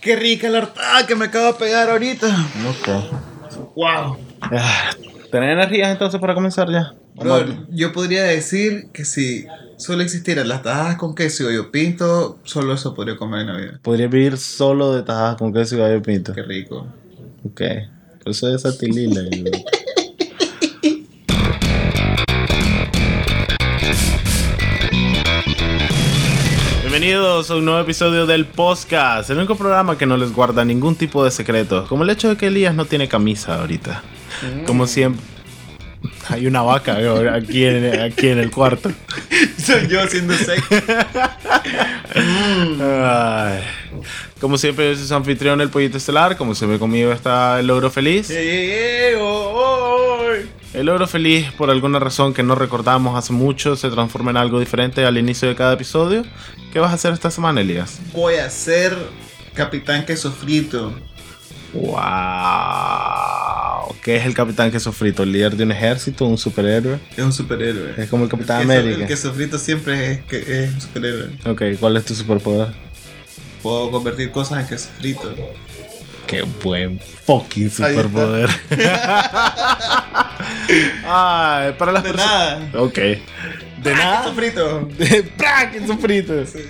Qué rica la hartada que me acabo de pegar ahorita. Ok. Wow. Ah, ¿Tenés energías entonces para comenzar ya? Brother, yo podría decir que si solo existieran las tajadas con queso y gallo pinto, solo eso podría comer en Navidad. Podría vivir solo de tajadas con queso y gallo pinto. Qué rico. Ok. Por eso es satilila. Bienvenidos a un nuevo episodio del podcast, el único programa que no les guarda ningún tipo de secreto, como el hecho de que Elías no tiene camisa ahorita. Como siempre. Hay una vaca aquí en, aquí en el cuarto. Soy yo haciendo sexo. Como siempre, yo soy su anfitrión, el pollito estelar. Como siempre, conmigo está el logro feliz. El logro feliz, por alguna razón que no recordamos hace mucho, se transforma en algo diferente al inicio de cada episodio. ¿Qué vas a hacer esta semana, Elías? Voy a ser capitán queso frito. ¡Wow! ¿Qué es el capitán queso frito? ¿El líder de un ejército? ¿Un superhéroe? Es un superhéroe. Es como el capitán Queso- América. El queso frito siempre es, que es un superhéroe. Ok, ¿cuál es tu superpoder? Puedo convertir cosas en queso frito. Qué buen fucking superpoder. Ay, para las De nada. Ok. De nada. Queso frito. ¡Pra!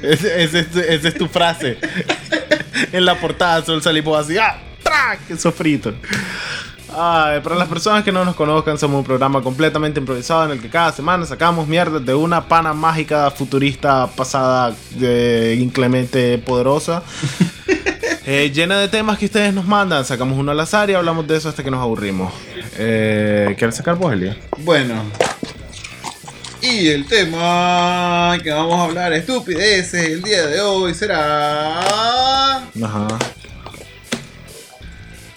Ese es tu- Esa es tu frase. en la portada solo salimos así. ¡Ah! ¡Pra! ¡Qué sofrito! Ay, para las personas que no nos conozcan, somos un programa completamente improvisado en el que cada semana sacamos mierda de una pana mágica, futurista, pasada, inclemente, poderosa. eh, llena de temas que ustedes nos mandan. Sacamos uno al azar y hablamos de eso hasta que nos aburrimos. Eh, ¿Quieres sacar vos, Elia? Bueno. Y el tema que vamos a hablar, estupideces, el día de hoy será... Ajá.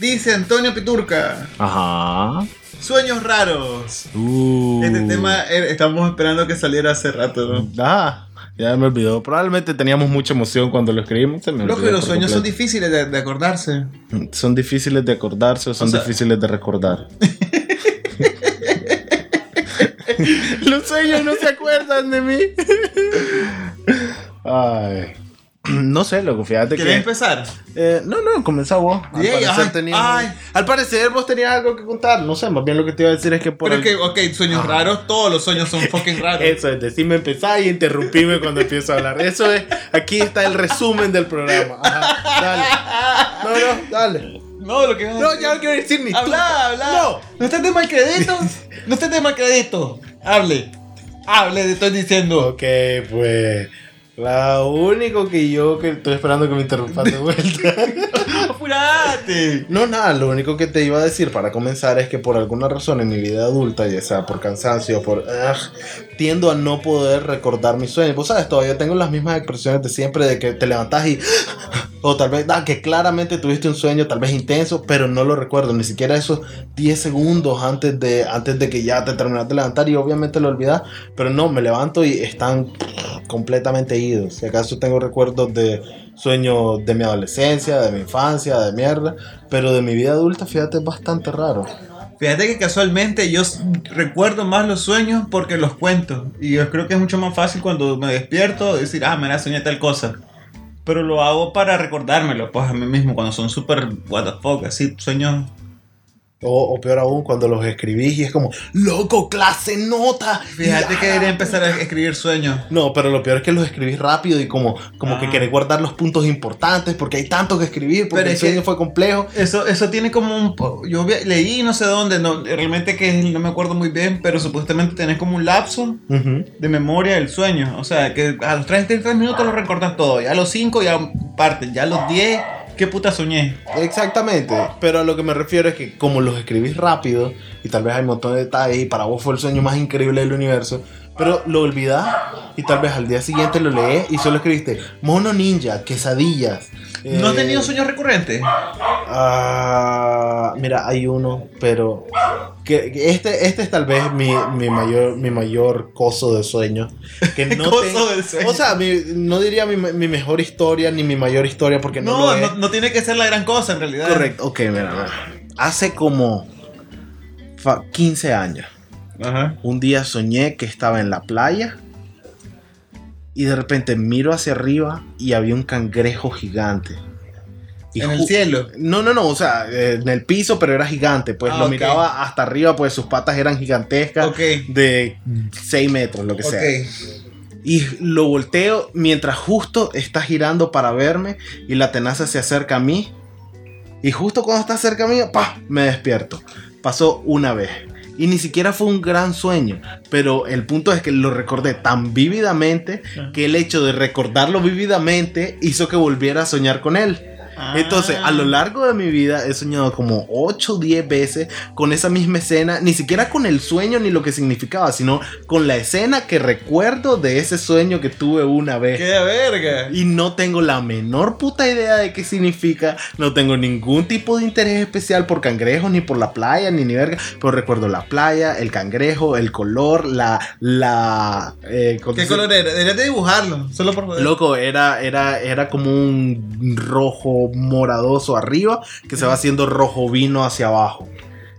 Dice Antonio Piturca, Ajá. sueños raros. Uh. Este tema eh, estamos esperando que saliera hace rato. ¿no? Ah, ya me olvidó. Probablemente teníamos mucha emoción cuando lo escribimos. Se me los sueños son difíciles de, de acordarse. Son difíciles de acordarse o son O sea- difíciles de recordar. los sueños no se acuerdan de mí. Ay. No sé, loco, fíjate ¿Querés que... empezar? Eh, no, no, comenzá vos. Al Yay, parecer, ay, tenías- ay. al parecer vos tenías algo que contar. No sé, más bien lo que te iba a decir es que por Pero el- que, ok, sueños raros, todos los sueños son fucking raros. Eso es, decirme empezar y interrumpirme cuando empiezo a hablar. Eso es, aquí está el resumen del programa. Ajá, dale. No, no, dale. No, lo que No, decir. ya no quiero decir ni. Habla, habla. No. No estés de mal crédito. No estés de mal crédito. Hable. Hable, te estoy diciendo. Ok, pues. Lo único que yo que estoy esperando que me interrumpas de vuelta. Apurate. No, nada, lo único que te iba a decir para comenzar es que por alguna razón en mi vida adulta, ya sea por cansancio, por... ugh, tiendo a no poder recordar mis sueños. Vos sabes, todavía tengo las mismas expresiones de siempre, de que te levantás y... O tal vez, ah, que claramente tuviste un sueño, tal vez intenso, pero no lo recuerdo, ni siquiera esos 10 segundos antes de, antes de que ya te terminaste de levantar y obviamente lo olvidas, pero no, me levanto y están completamente idos. Si acaso tengo recuerdos de sueños de mi adolescencia, de mi infancia, de mierda, pero de mi vida adulta, fíjate, es bastante raro. Fíjate que casualmente yo recuerdo más los sueños porque los cuento. Y yo creo que es mucho más fácil cuando me despierto decir, ah, mira, soñé tal cosa. Pero lo hago para recordármelo, pues a mí mismo, cuando son súper, what the fuck, así, sueños. O, o peor aún, cuando los escribís y es como, loco, clase, nota. Fíjate que debería empezar a escribir sueños. No, pero lo peor es que los escribís rápido y como, como que Ah. querés guardar los puntos importantes porque hay tanto que escribir, porque Pero el que- sueño fue complejo. Eso, eso tiene como un... Yo leí no sé dónde, no, realmente que no me acuerdo muy bien, pero supuestamente tenés como un lapso Ujú. de memoria del sueño. O sea, que a los 33 minutos lo recordas todo. Ya a los 5 ya parten. Ya a los 10, ¿qué puta soñé? Exactamente, pero a lo que me refiero es que como los escribís rápido y tal vez hay un montón de detalles y para vos fue el sueño más increíble del universo, pero lo olvidás y tal vez al día siguiente lo lees y solo escribiste mono ninja, quesadillas. ¿No has eh, tenido sueños recurrentes? Ah, mira, hay uno, pero que, que este, este es tal vez mi, mi mayor mi mayor coso de sueño. Que no Coso tengo- del sueño. O sea, mi- no diría mi, mi mejor historia ni mi mayor historia porque no, No, lo es. no, no tiene que ser la gran cosa en realidad. Correcto, ok, mira, mira. Hace como fa- 15 años, Ajá. un día soñé que estaba en la playa y de repente miro hacia arriba y había un cangrejo gigante. Y en el cielo. No, no, no, o sea, eh, en el piso, pero era gigante. Pues Ah, lo ok. miraba hasta arriba, pues sus patas eran gigantescas. Ok. De 6 metros, lo que sea. Ok. Y lo volteo mientras justo está girando para verme y la tenaza se acerca a mí. Y justo cuando está cerca mío, ¡pah! Me despierto. Pasó una vez. Y ni siquiera fue un gran sueño. Pero el punto es que lo recordé tan vívidamente que el hecho de recordarlo vívidamente hizo que volviera a soñar con él. Entonces, a lo largo de mi vida he soñado como 8 o 10 veces con esa misma escena, ni siquiera con el sueño ni lo que significaba, sino con la escena que recuerdo de ese sueño que tuve una vez. ¡Qué verga! Y no tengo la menor puta idea de qué significa. No tengo ningún tipo de interés especial por cangrejos, ni por la playa, ni ni verga. Pero recuerdo la playa, el cangrejo, el color, la. la eh, ¿cómo ¿Qué color era? Deberías de dibujarlo, solo por joder. Loco, era, era, era como un rojo moradoso arriba que se va haciendo rojo vino hacia abajo.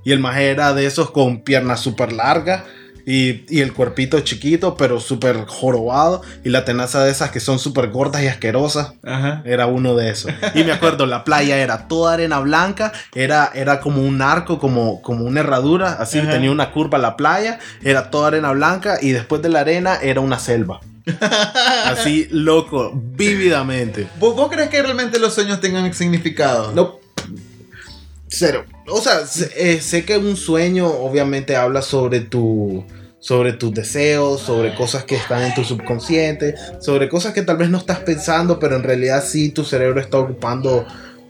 Y el maje era de esos con piernas súper largas y, y el cuerpito chiquito, pero súper jorobado. Y la tenaza de esas que son súper gordas y asquerosas. Ajá. Era uno de esos. Y me acuerdo, la playa era toda arena blanca, era, era como un arco, como, como una herradura, así Ajá. tenía una curva la playa, era toda arena blanca y después de la arena era una selva. Así loco, vívidamente. ¿Vos, vos crees que realmente los sueños tengan significado? No. Cero. O sea, sé, eh, sé que un sueño obviamente habla sobre tu sobre tus deseos, sobre cosas que están en tu subconsciente, sobre cosas que tal vez no estás pensando, pero en realidad sí tu cerebro está ocupando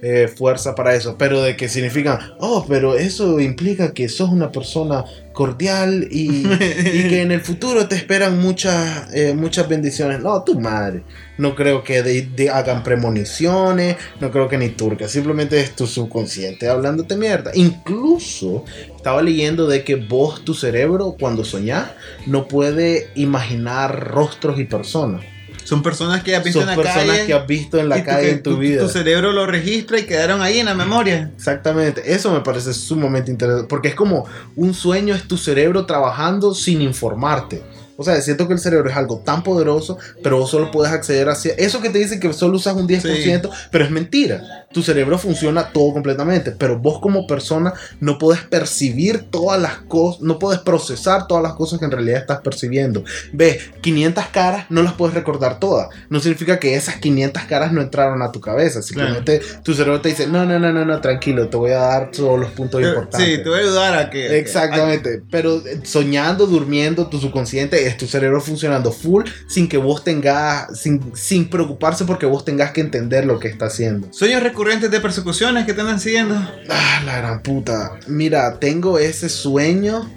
eh, fuerza para eso. Pero de que significan, oh, pero eso implica que sos una persona cordial y, que en el futuro te esperan muchas, eh, muchas bendiciones. No, tu madre. No creo que de- hagan premoniciones, no creo que ni turca, simplemente es tu subconsciente hablándote mierda. Incluso estaba leyendo de que vos, tu cerebro, cuando soñás, no puede imaginar rostros y personas. Son personas que has visto Son en la personas calle. que has visto en la calle en tu tu- vida. Tu cerebro lo registra y quedaron ahí en la memoria. Exactamente, eso me parece sumamente interesante, porque es como un sueño, es tu cerebro trabajando sin informarte. O sea, siento que el cerebro es algo tan poderoso, pero vos solo puedes acceder hacia... Eso que te dicen que solo usas un 10%, pero es mentira. Tu cerebro funciona todo completamente, pero vos como persona no puedes percibir todas las cosas, no puedes procesar todas las cosas que en realidad estás percibiendo. Ves, 500 caras no las puedes recordar todas. No significa que esas 500 caras no entraron a tu cabeza. Simplemente tu cerebro te dice, no, no, no, no, no, tranquilo, te voy a dar todos los puntos importantes. Sí, te voy a ayudar a que. Exactamente, pero eh, soñando, durmiendo, tu subconsciente es tu cerebro funcionando full sin que vos tengas, sin, sin preocuparse porque vos tengas que entender lo que está haciendo. Sueños recurrentes de persecuciones que te andan siguiendo. Ah, la gran puta. Mira, tengo ese sueño,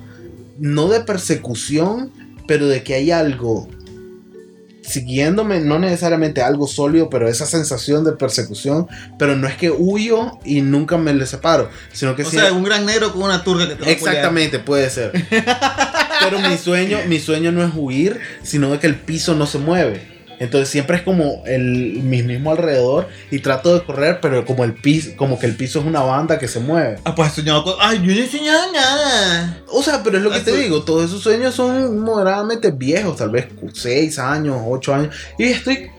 no de persecución, pero de que hay algo siguiéndome, no necesariamente algo sólido, pero esa sensación de persecución, pero no es que huyo y nunca me le separo, sino que O sea, un gran negro con una turca que te va a Exactamente, puede ser. Pero mi sueño, mi sueño no es huir, sino de que el piso no se mueve. Entonces siempre es como el mi mismo alrededor y trato de correr, pero como el piso, como que el piso es una banda que se mueve. Ah, pues has soñado con. Ay, yo no he soñado nada. O sea, pero es lo que Ah, te digo, todos esos sueños son moderadamente viejos, tal vez 6 años, 8 años, y estoy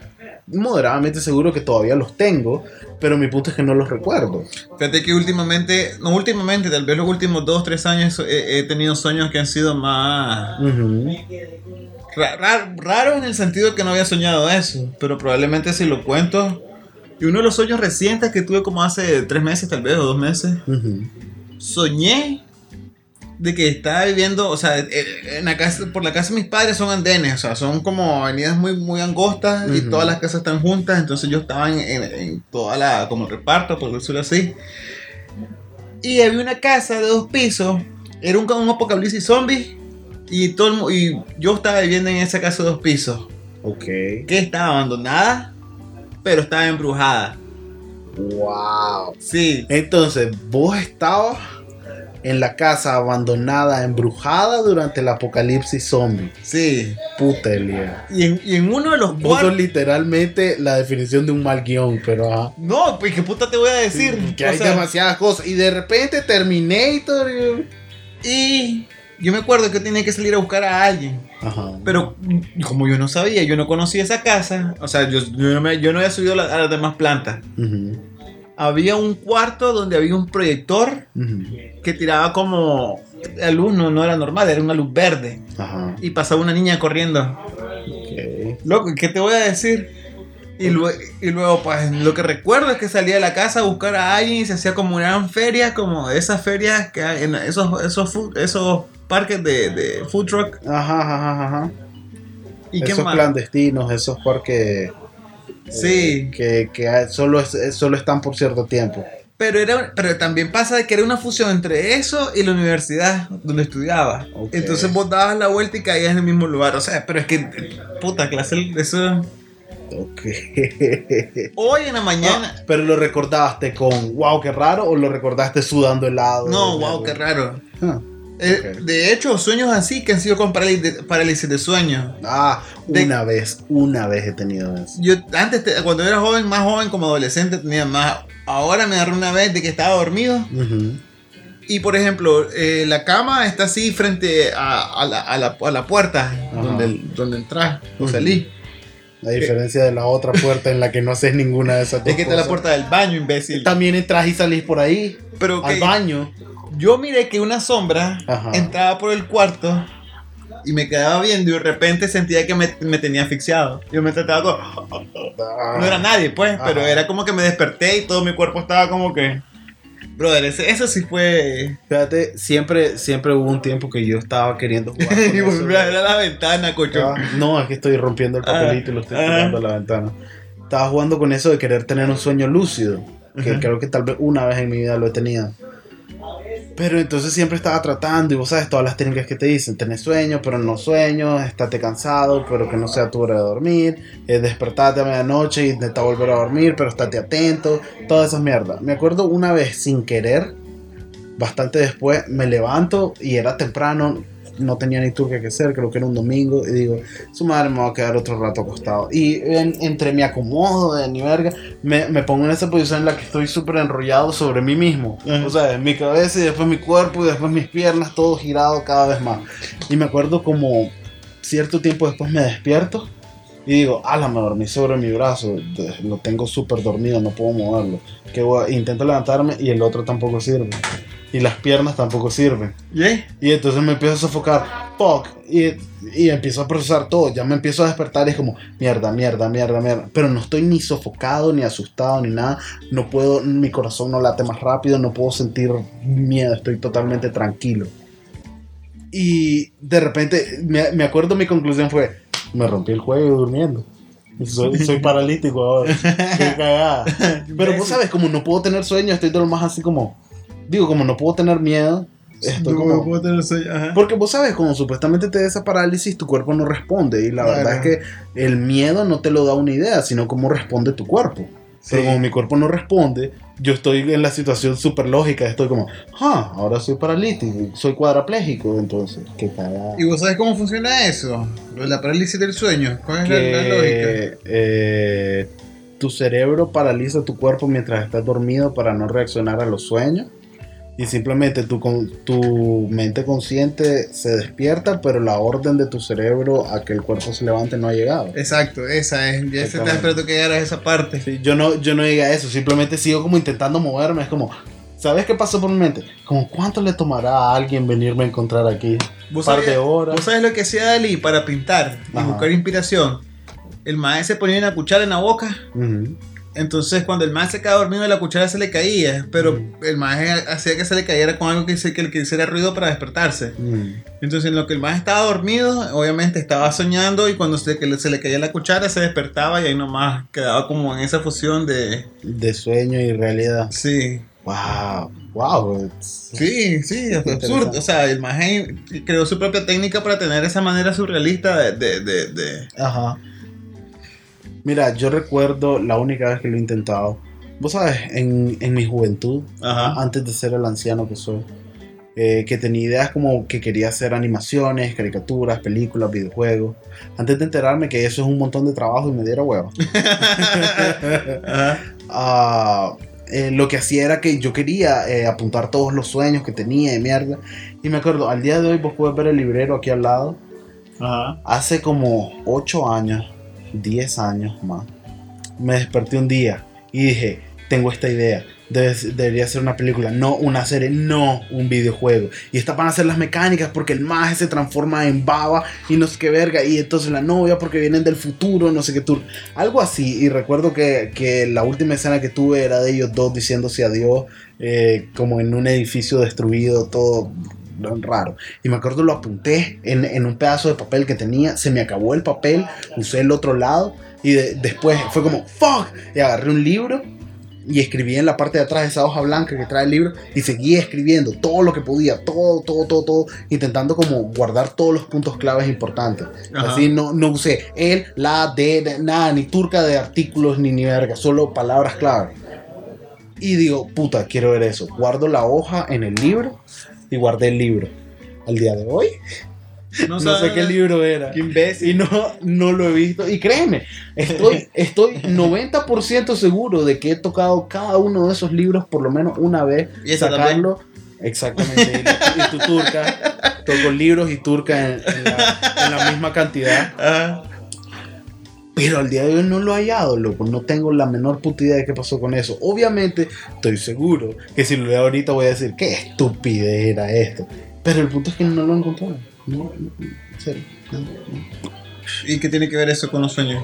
moderadamente seguro que todavía los tengo, pero mi punto es que no los recuerdo. Fíjate que últimamente, no últimamente, tal vez los últimos 2, 3 años he, he tenido sueños que han sido más Ujú. ra- ra- raros en el sentido que no había soñado eso, pero probablemente si lo cuento. Y uno de los sueños recientes que tuve como hace 3 meses tal vez o 2 meses, Ujú. soñé de que estaba viviendo, o sea, eh, en la casa, por la casa de mis padres son andenes, o sea, son como avenidas muy, muy angostas y Ujú. todas las casas están juntas, entonces yo estaba en, en- en toda la, como reparto, por decirlo así. Y había una casa de dos pisos, era un, un apocalipsis zombie y, todo el y yo estaba viviendo en esa casa de dos pisos, Ok. que estaba abandonada, pero estaba embrujada. Wow. Sí, Entonces, vos estabas en la casa abandonada, embrujada durante el apocalipsis zombie. sí. Puta Elia. Y en, y en uno de los cuartos... literalmente la definición de un mal guion, pero ajá. No, pues qué puta te voy a decir. Que O hay sea, demasiadas cosas. Y de repente Terminator. Y yo me acuerdo que tenía que salir a buscar a alguien. Ajá. Pero como yo no sabía, yo no conocía esa casa. O sea, yo, yo no, me- yo no había subido la- a las demás plantas. Había un cuarto donde había un proyector que tiraba como la luz no, no era normal, era una luz verde. Ajá. Y pasaba una niña corriendo. Ok. Loco, ¿qué te voy a decir? Y, lue- y luego, pues, lo que recuerdo es que salía de la casa a buscar a alguien y se hacía como una gran feria, como esas ferias que hay en esos, esos, esos parques de, de food truck. Ajá, ajá, ajá. ¿Y esos clandestinos, esos parques Sí, que, solo, es- solo están por cierto tiempo. pero, era, pero también pasa de que era una fusión entre eso y la universidad donde estudiaba. Entonces vos dabas la vuelta y caías en el mismo lugar. O sea, pero es que, puta, clase, eso... Ok. Hoy en la mañana... Ah, pero lo recordaste con wow, qué raro, o lo recordaste sudando helado. No, wow, qué raro. Ah, Eh. De hecho, sueños así que han sido con parálisis de, sueño. Ah, De- una vez, una vez he tenido eso. Yo antes, te- cuando era joven, más joven, como adolescente, tenía más. Ahora me agarré una vez de que estaba dormido. Y por ejemplo, eh, la cama está así frente a, a la, a la- a la puerta donde, donde entras o salís. A diferencia de la otra puerta en la que no haces ninguna de esas dos Es que está la puerta del baño, imbécil. También entras y salís por ahí, Pero al que baño. yo miré que una sombra Ajá. entraba por el cuarto y me quedaba viendo y de repente sentía que me, me tenía asfixiado. Yo me trataba como... No era nadie, pues, pero era como que me desperté y todo mi cuerpo estaba como que. Brother, ese, eso sí fue. Fíjate, siempre, siempre hubo un tiempo que yo estaba queriendo jugar. con y eso. volví a ver a la ventana, cocho. Ah, No, es que estoy rompiendo el papelito y lo estoy Ah, tirando a la ventana. Estaba jugando con eso de querer tener un sueño lúcido, que creo que tal vez una vez en mi vida lo he tenido. Pero entonces siempre estaba tratando, y vos sabes todas las técnicas que te dicen, tenés sueño, pero no sueño, estate cansado, pero que no sea tu hora de dormir, eh, despertate a medianoche y intenta volver a dormir, pero estate atento, todas esas mierdas. Me acuerdo una vez sin querer, bastante después, me levanto y era temprano, no tenía ni turca que hacer, creo que era un domingo, y digo, su madre me va a quedar otro rato acostado. Y en- entre me acomodo de ni verga, me, me pongo en esa posición en la que estoy súper enrollado sobre mí mismo. O sea, mi cabeza y después mi cuerpo y después mis piernas, todo girado cada vez más. Y me acuerdo como cierto tiempo después me despierto. Y digo, ala, me dormí sobre mi brazo, lo tengo súper dormido, no puedo moverlo. Que voy a- intento levantarme y el otro tampoco sirve. Y las piernas tampoco sirven. ¿Y? Y entonces me empiezo a sofocar, fuck, y, y empiezo a procesar todo. Ya me empiezo a despertar y es como, mierda, mierda, mierda, mierda. Pero no estoy ni sofocado, ni asustado, ni nada. No puedo, mi corazón no late más rápido, no puedo sentir miedo, estoy totalmente tranquilo. Y de repente, me, me acuerdo mi conclusión fue, me rompí el juego durmiendo. Soy, soy paralítico ahora. Qué cagada. Pero vos sabes, como no puedo tener sueño, estoy todo lo más así como. Digo, como no puedo tener miedo, como. puedo tener sueño. Ajá. Porque vos sabes, como supuestamente te da esa parálisis, tu cuerpo no responde. Y la Claro. verdad es que el miedo no te lo da una idea, sino cómo responde tu cuerpo. Pero como mi cuerpo no responde, yo estoy en la situación súper lógica. Estoy como, ah, ahora soy paralítico, soy cuadrapléjico, entonces, qué cagada. ¿Y vos sabés cómo funciona eso? La parálisis del sueño. ¿Cuál es la- la, lógica? eh, tu cerebro paraliza tu cuerpo mientras estás dormido para no reaccionar a los sueños. Y simplemente tu, con- tu mente consciente se despierta, pero la orden de tu cerebro a que el cuerpo se levante no ha llegado. Exacto, esa es. Ya se Exactamente. esperando que llegaras a esa parte. Sí, yo, no, yo no llegué a eso, simplemente sigo como intentando moverme. Es como, ¿sabes qué pasó por mi mente? Como, ¿cuánto le tomará a alguien venirme a encontrar aquí? Un ¿Vos par de horas. ¿Vos sabés lo que hacía Dalí para pintar y Ajá. buscar inspiración? El maestro se ponía una cuchara en la boca. Entonces, cuando el maestro se quedaba dormido, la cuchara se le caía. Pero Mm. el maestro hacía que se le cayera con algo que, se- que le hiciera ruido para despertarse. Mm. Entonces, en lo que el maestro estaba dormido, obviamente estaba soñando. Y cuando se, que le- se le caía la cuchara, se despertaba. Y ahí nomás quedaba como en esa fusión de. De sueño y realidad. Sí, Wow, wow. sí, sí, es absurdo. O sea, el maestro creó su propia técnica para tener esa manera surrealista de. de, de, de- Ajá. Mira, yo recuerdo la única vez que lo he intentado. Vos sabes, en, en mi juventud, Ajá. antes de ser el anciano que soy, eh, que tenía ideas como que quería hacer animaciones, caricaturas, películas, videojuegos. Antes de enterarme que eso es un montón de trabajo y me diera huevo. Ajá. Ah, eh, lo que hacía era que yo quería eh, apuntar todos los sueños que tenía de mierda. Y me acuerdo, al día de hoy vos puedes ver el librero aquí al lado. Ajá. Hace como 8 años, 10 años más, me desperté un día y dije, tengo esta idea. Debe- debería ser una película, no una serie, no un videojuego. Y esta van a ser las mecánicas porque el maje se transforma en baba y no sé qué verga. Y entonces la novia porque vienen del futuro, no sé qué tour. Algo así. Y recuerdo que, que la última escena que tuve era de ellos dos diciéndose adiós, eh, como en un edificio destruido, todo raro. Y me acuerdo lo apunté en, en un pedazo de papel que tenía, se me acabó el papel, usé el otro lado y de- después fue como, fuck, y agarré un libro y escribí en la parte de atrás esa hoja blanca que trae el libro y seguía escribiendo todo lo que podía, todo, todo, todo, todo, intentando como guardar todos los puntos claves importantes. Ajá. Así no, no usé el, la, de, de- nada, ni turca de artículos ni ni verga, solo palabras claves. Y digo, puta, quiero ver eso. Guardo la hoja en el libro y guardé el libro. Al día de hoy, no, sé sabe- qué libro era. Qué imbécil. Y no, no lo he visto. Y créeme, estoy, estoy 90% seguro de que he tocado cada uno de esos libros por lo menos una vez. Y sacarlo. Exactamente. Y, tu turca. Toco libros y turca en, en la, en la misma cantidad. Ah, Pero al día de hoy no lo he hallado, loco. No tengo la menor puta idea de qué pasó con eso. Obviamente, estoy seguro que si lo leo ahorita voy a decir, qué estupidez era esto. Pero el punto es que no lo encontré. No, no, no, en serio. no. ¿Y qué tiene que ver eso con los sueños?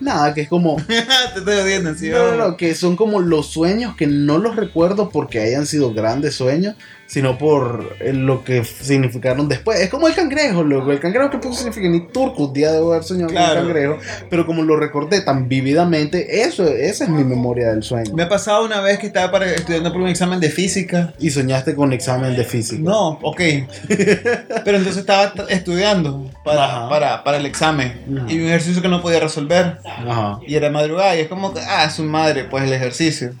Nada, que es como. Te estoy odiando, sí. No, no, no, que son como los sueños que no los recuerdo porque hayan sido grandes sueños, sino por eh, lo que significaron después. Es como el cangrejo, loco. El cangrejo que puso significa ni turco, un día debo haber soñado con Claro. un cangrejo, pero como lo recordé tan vívidamente, eso, esa es mi memoria del sueño. Me ha pasado una vez que estaba para, estudiando por un examen de física. Y soñaste con examen de física. No, ok. Pero entonces estaba estudiando para, Ajá. para, para el examen. Ujú. Y un ejercicio que no podía resolver. Ajá. Y era madrugada. Y es como que, ah, su madre, pues el ejercicio.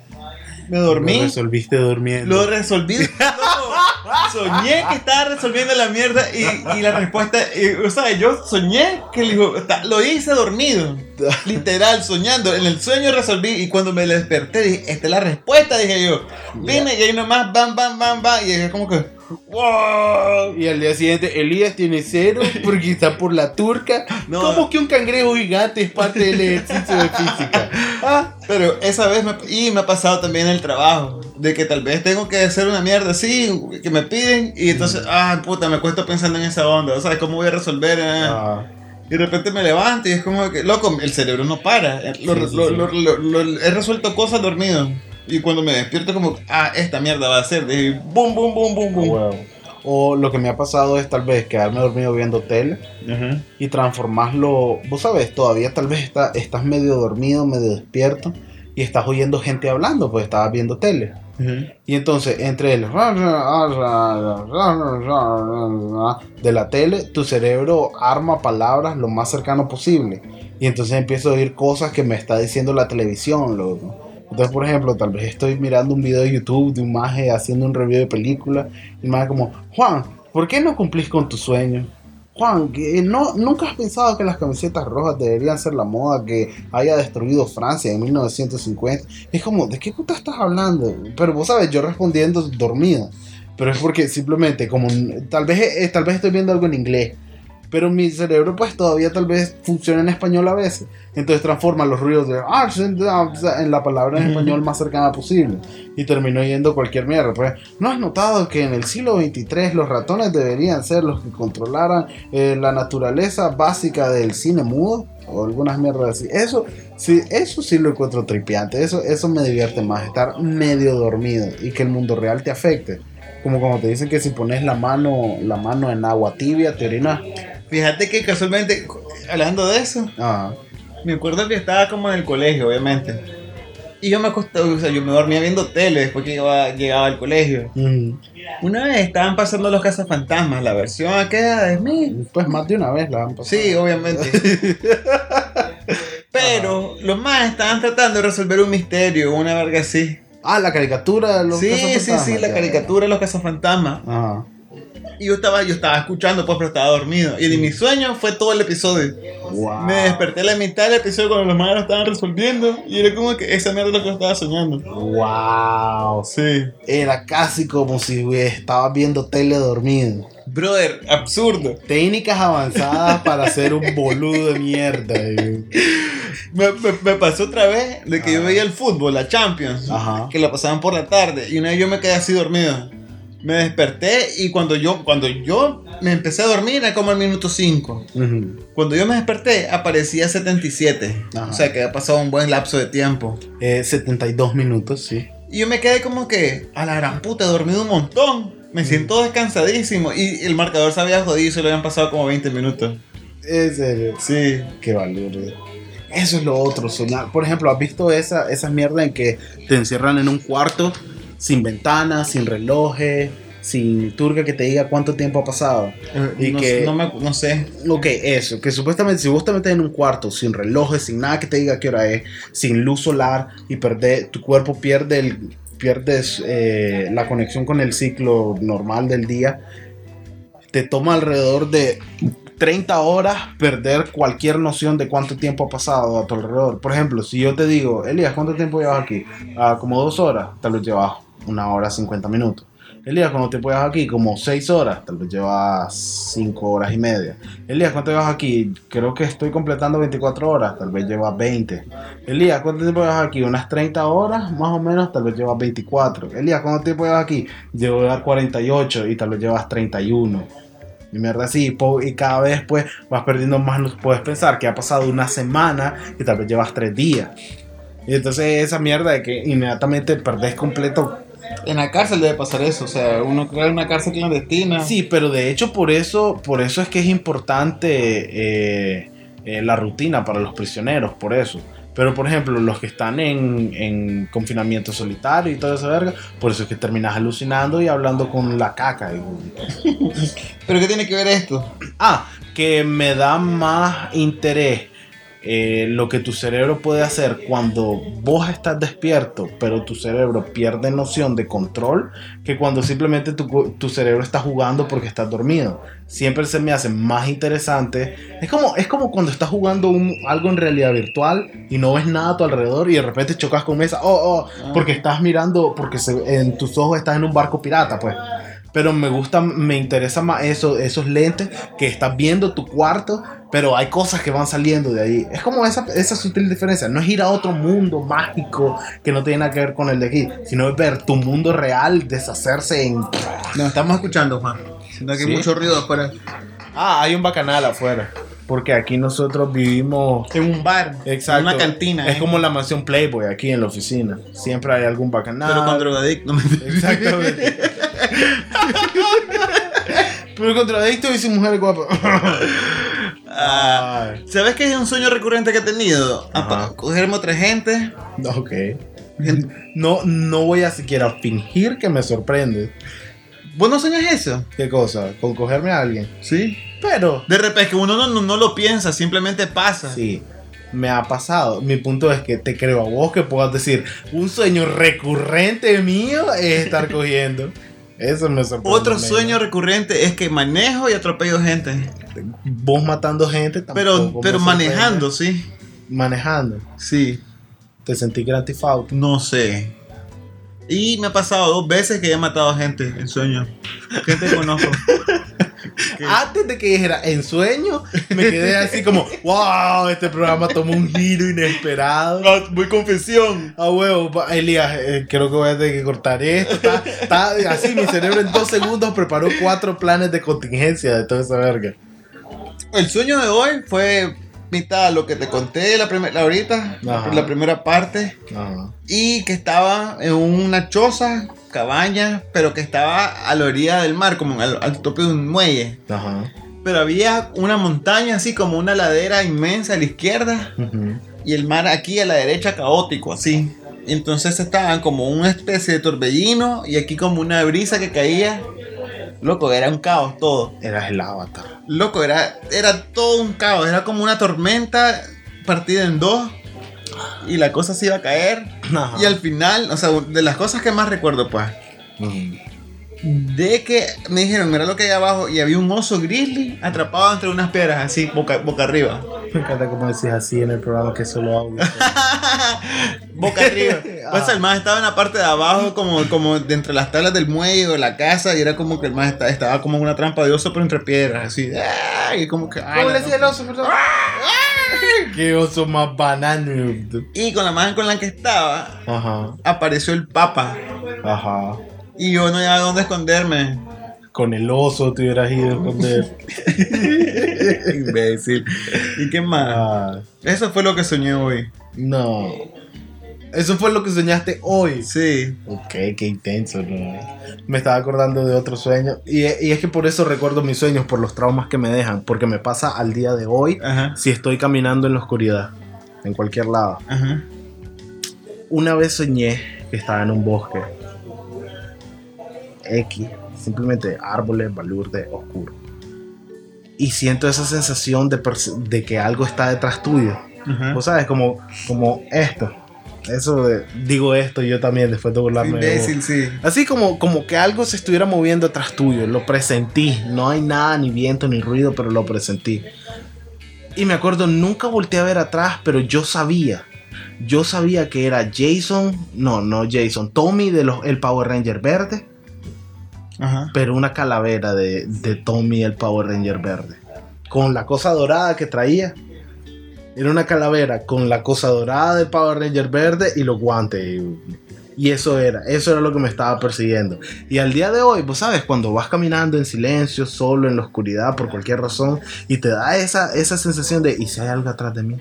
Me dormí. Lo resolviste durmiendo. Lo resolví. No, soñé que estaba resolviendo la mierda y, y la respuesta, y, o sea, yo soñé que digo, lo hice dormido. Literal, soñando. En el sueño resolví y cuando me desperté dije, esta es la respuesta, dije yo. Vine y ahí nomás, bam, bam, bam, bam. Y es como que, wow. Y al día siguiente, Elías tiene cero porque está por la turca. No. ¿Cómo que un cangrejo gigante es parte del ejercicio de física? Ah, Pero esa vez me, y me ha pasado también el trabajo, de que tal vez tengo que hacer una mierda así, que me piden, y entonces, ah, puta, me cuesta pensando en esa onda, o sea, ¿cómo voy a resolver? eh? ah. Y de repente me levanto y es como que, loco, el cerebro no para. Eh, Lo, Sí, sí, sí. lo- lo- he resuelto cosas dormido. Y cuando me despierto como, ah, esta mierda va a ser. Dije, boom, boom, boom, boom, boom. Huevo. O lo que me ha pasado es tal vez quedarme dormido viendo tele Ajá. y transformarlo. Vos sabes, todavía tal vez está- estás medio dormido, medio despierto y estás oyendo gente hablando, pues estabas viendo tele. Ajá. Y entonces, entre el de la tele, tu cerebro arma palabras lo más cercano posible. Y entonces empiezo a oír cosas que me está diciendo la televisión, loco. Entonces, por ejemplo, tal vez estoy mirando un video de YouTube de un maje haciendo un review de película. Y maje como, Juan, ¿por qué no cumplís con tu sueño? Juan, que no, ¿nunca has pensado que las camisetas rojas deberían ser la moda que haya destruido Francia en 1950? Es como, ¿de qué puta estás hablando? Pero vos sabes, yo respondiendo dormido. Pero es porque simplemente, como tal vez, eh, tal vez estoy viendo algo en inglés, pero mi cerebro pues todavía tal vez funciona en español a veces. Entonces transforma los ruidos de "Ah, en la palabra en español más cercana posible. Y termino yendo cualquier mierda. Pues, ¿no has notado que en el siglo XXIII los ratones deberían ser los que controlaran eh, la naturaleza básica del cine mudo? O algunas mierdas así. Eso sí, eso sí lo encuentro tripiante. Eso, eso me divierte más. Estar medio dormido y que el mundo real te afecte. Como cuando te dicen que si pones la mano, la mano en agua tibia te orinas. Fíjate que casualmente, hablando de eso, Ah, me acuerdo que estaba como en el colegio, obviamente. Y yo me acostaba, o sea, yo me dormía viendo tele después que llegaba, llegaba al colegio. mm, Una vez estaban pasando los cazafantasmas, la versión aquella de mí. pues más de una vez la han pasado. Sí, obviamente. Pero los más estaban tratando de resolver un misterio, una verga así. Ah, la caricatura de los Sí, sí, cazafantasmas, sí, la caricatura de los cazafantasmas. Ajá. Y yo estaba, yo estaba escuchando, pues, pero estaba dormido. Y de mi sueño fue todo el episodio. Wow. Me desperté a la mitad del episodio cuando los lo estaban resolviendo. Y era como que esa mierda es lo que yo estaba soñando. Wow. Sí. Era casi como si güey, estaba viendo tele dormido. Brother, absurdo. Técnicas avanzadas para ser un boludo de mierda. Me, me- me pasó otra vez de que yo Ah. veía el fútbol, la Champions, Ajá. que la pasaban por la tarde y una vez yo me quedé así dormido. Me desperté y cuando yo, cuando yo me empecé a dormir era como al minuto 5. Ujú. Cuando yo me desperté aparecía 77. Ajá. O sea que ha pasado un buen lapso de tiempo. Eh, 72 minutos, sí. Y yo me quedé como que, a la gran puta, he dormido un montón. Me siento descansadísimo. Y el marcador se había jodido y se lo habían pasado como 20 minutos. En serio. Sí. Qué valor. Eso es lo otro, soñar. Por ejemplo, ¿has visto esa, esa mierda en que te encierran en un cuarto sin ventanas, sin relojes, sin turca que te diga cuánto tiempo ha pasado? Y no, que- no, me- no sé. Ok, eso, que supuestamente si vos te metes en un cuarto sin relojes, sin nada que te diga qué hora es, sin luz solar y perde, tu cuerpo pierde el, pierdes eh, la conexión con el ciclo normal del día, te toma alrededor de 30 horas perder cualquier noción de cuánto tiempo ha pasado a tu alrededor. Por ejemplo, si yo te digo, Elías, ¿cuánto tiempo llevas aquí? Ah, como dos horas, tal vez llevas una hora 50 minutos. Elías, ¿cuánto tiempo llevas aquí? Como 6 horas, tal vez llevas 5 horas y media. Elías, ¿cuánto llevas aquí? Creo que estoy completando 24 horas, tal vez llevas 20. Elías, ¿cuánto tiempo llevas aquí? Unas 30 horas, más o menos, tal vez llevas 24. Elías, ¿cuánto tiempo llevas aquí? Llevo 48 y tal vez llevas 31. Y mierda así, y cada vez pues vas perdiendo más, puedes pensar que ha pasado una semana y tal vez llevas 3 días. Y entonces esa mierda de que inmediatamente perdés completo En la cárcel debe pasar eso. O sea, uno crea una cárcel clandestina. Sí, pero de hecho por eso, por eso es que es importante eh, eh, la rutina para los prisioneros, por eso. Pero por ejemplo, los que están en, en confinamiento solitario y toda esa verga, por eso es que terminas alucinando y hablando con la caca. ¿Pero qué tiene que ver esto? Ah, que me da más interés eh, lo que tu cerebro puede hacer cuando vos estás despierto, pero tu cerebro pierde noción de control, que cuando simplemente tu, tu cerebro está jugando porque estás dormido. Siempre se me hace más interesante. Es como, es como cuando estás jugando un- algo en realidad virtual y no ves nada a tu alrededor y de repente chocas con mesa. Oh, oh, porque estás mirando, porque se- en tus ojos estás en un barco pirata, pues. Pero me gusta, me interesa más eso, esos lentes que estás viendo tu cuarto, pero hay cosas que van saliendo de ahí. Es como esa, esa sutil diferencia. No es ir a otro mundo mágico que no tiene nada que ver con el de aquí, sino es ver tu mundo real deshacerse en. Nos estamos escuchando, Juan. Siento que ¿Sí? hay mucho ruido afuera. Ah, hay un bacanal afuera. Porque aquí nosotros vivimos. En un bar. Exacto. En una cantina. Es ¿eh? como la mansión Playboy aquí en la oficina. Siempre hay algún bacanal. Pero con drogadicto. Exactamente. Pero contradicto y sin mujer guapa. Ah, ¿Sabes qué es un sueño recurrente que he tenido? Ajá. Cogerme otra gente. ok. No, no voy a siquiera fingir que me sorprende. ¿Vos no sueñas eso? ¿Qué cosa? Con cogerme a alguien. Sí. Pero, De repente, que uno no, no, no lo piensa, simplemente pasa. sí, me ha pasado. Mi punto es que te creo a vos que puedas decir, un sueño recurrente mío es estar cogiendo. Eso me sorprende. Otro sueño recurrente es que manejo y atropello gente. Vos matando gente Pero, me pero sorprende. manejando, sí. Manejando. Sí. Te sentí Auto. No sé. Y me ha pasado dos veces que he matado gente en sueño. Gente que conozco. Que- Antes de que dijera en sueño, me quedé así como, wow, este programa tomó un giro inesperado. Ah, Muy confesión. Ah, huevo, Elías, eh, creo que voy a tener que cortar esto. Está, está así, mi cerebro en dos segundos preparó cuatro planes de contingencia de toda esa verga. El sueño de hoy fue mitad lo que te conté la primera ahorita, Ajá. la primera parte. Ajá. Y que estaba en una choza, cabaña, pero que estaba a la orilla del mar, como al, al tope de un muelle. Ajá. Pero había una montaña, así como una ladera inmensa a la izquierda, y el mar aquí a la derecha caótico, así. Entonces estaban como una especie de torbellino, y aquí como una brisa que caía. Loco, era un caos todo. Eras el avatar. Loco, era, era todo un caos, era como una tormenta partida en dos. Y la cosa se iba a caer. Ajá. Y al final, o sea, de las cosas que más recuerdo, pues, Ujú. De que me dijeron, mira lo que hay abajo, y había un oso grizzly atrapado entre unas piedras, así, boca, boca arriba. Me encanta cómo decís así en el programa que solo audio. Boca arriba. Pues el más estaba en la parte de abajo, como, como de entre las tablas del muelle o de la casa, y era como que el más estaba, estaba como una trampa de oso, pero entre piedras, así. ¡ah! Y como que. ¡ah, ¿Cómo le decía el oso, perdón? Qué oso más banano. Y con la mano con la que estaba, Ajá, apareció el papa. ajá. Y yo no había dónde esconderme. Con el oso te hubieras ido a esconder. Imbécil. ¿Y qué más? Ah, Eso fue lo que soñé hoy. no. Eso fue lo que soñaste hoy. Sí. Ok, qué intenso, ¿no? Me estaba acordando de otro sueño. Y, y es que por eso recuerdo mis sueños, por los traumas que me dejan. Porque me pasa al día de hoy Ajá. si estoy caminando en la oscuridad. En cualquier lado. Ajá. Una vez soñé que estaba en un bosque. X. Simplemente árboles, balurde, oscuro. Y siento esa sensación de, que algo está detrás tuyo. Ajá. Vos sabes, como, como esto. Eso de, digo esto yo también después de burlarme. Imbécil, sí. Así como, como que algo se estuviera moviendo atrás tuyo. Lo presentí. No hay nada, ni viento, ni ruido, pero lo presentí. Y me acuerdo, nunca volteé a ver atrás, pero yo sabía. Yo sabía que era Jason. No, no Jason. Tommy de los, el Power Ranger verde. Ajá. Pero una calavera de, de Tommy el Power Ranger verde. Con la cosa dorada que traía. Era una calavera con la cosa dorada del Power Ranger verde y los guantes. Y, y eso era, eso era lo que me estaba persiguiendo. Y al día de hoy, vos sabes, cuando vas caminando en silencio, solo, en la oscuridad, por cualquier razón, y te da esa, esa sensación de, ¿y si hay algo atrás de mí?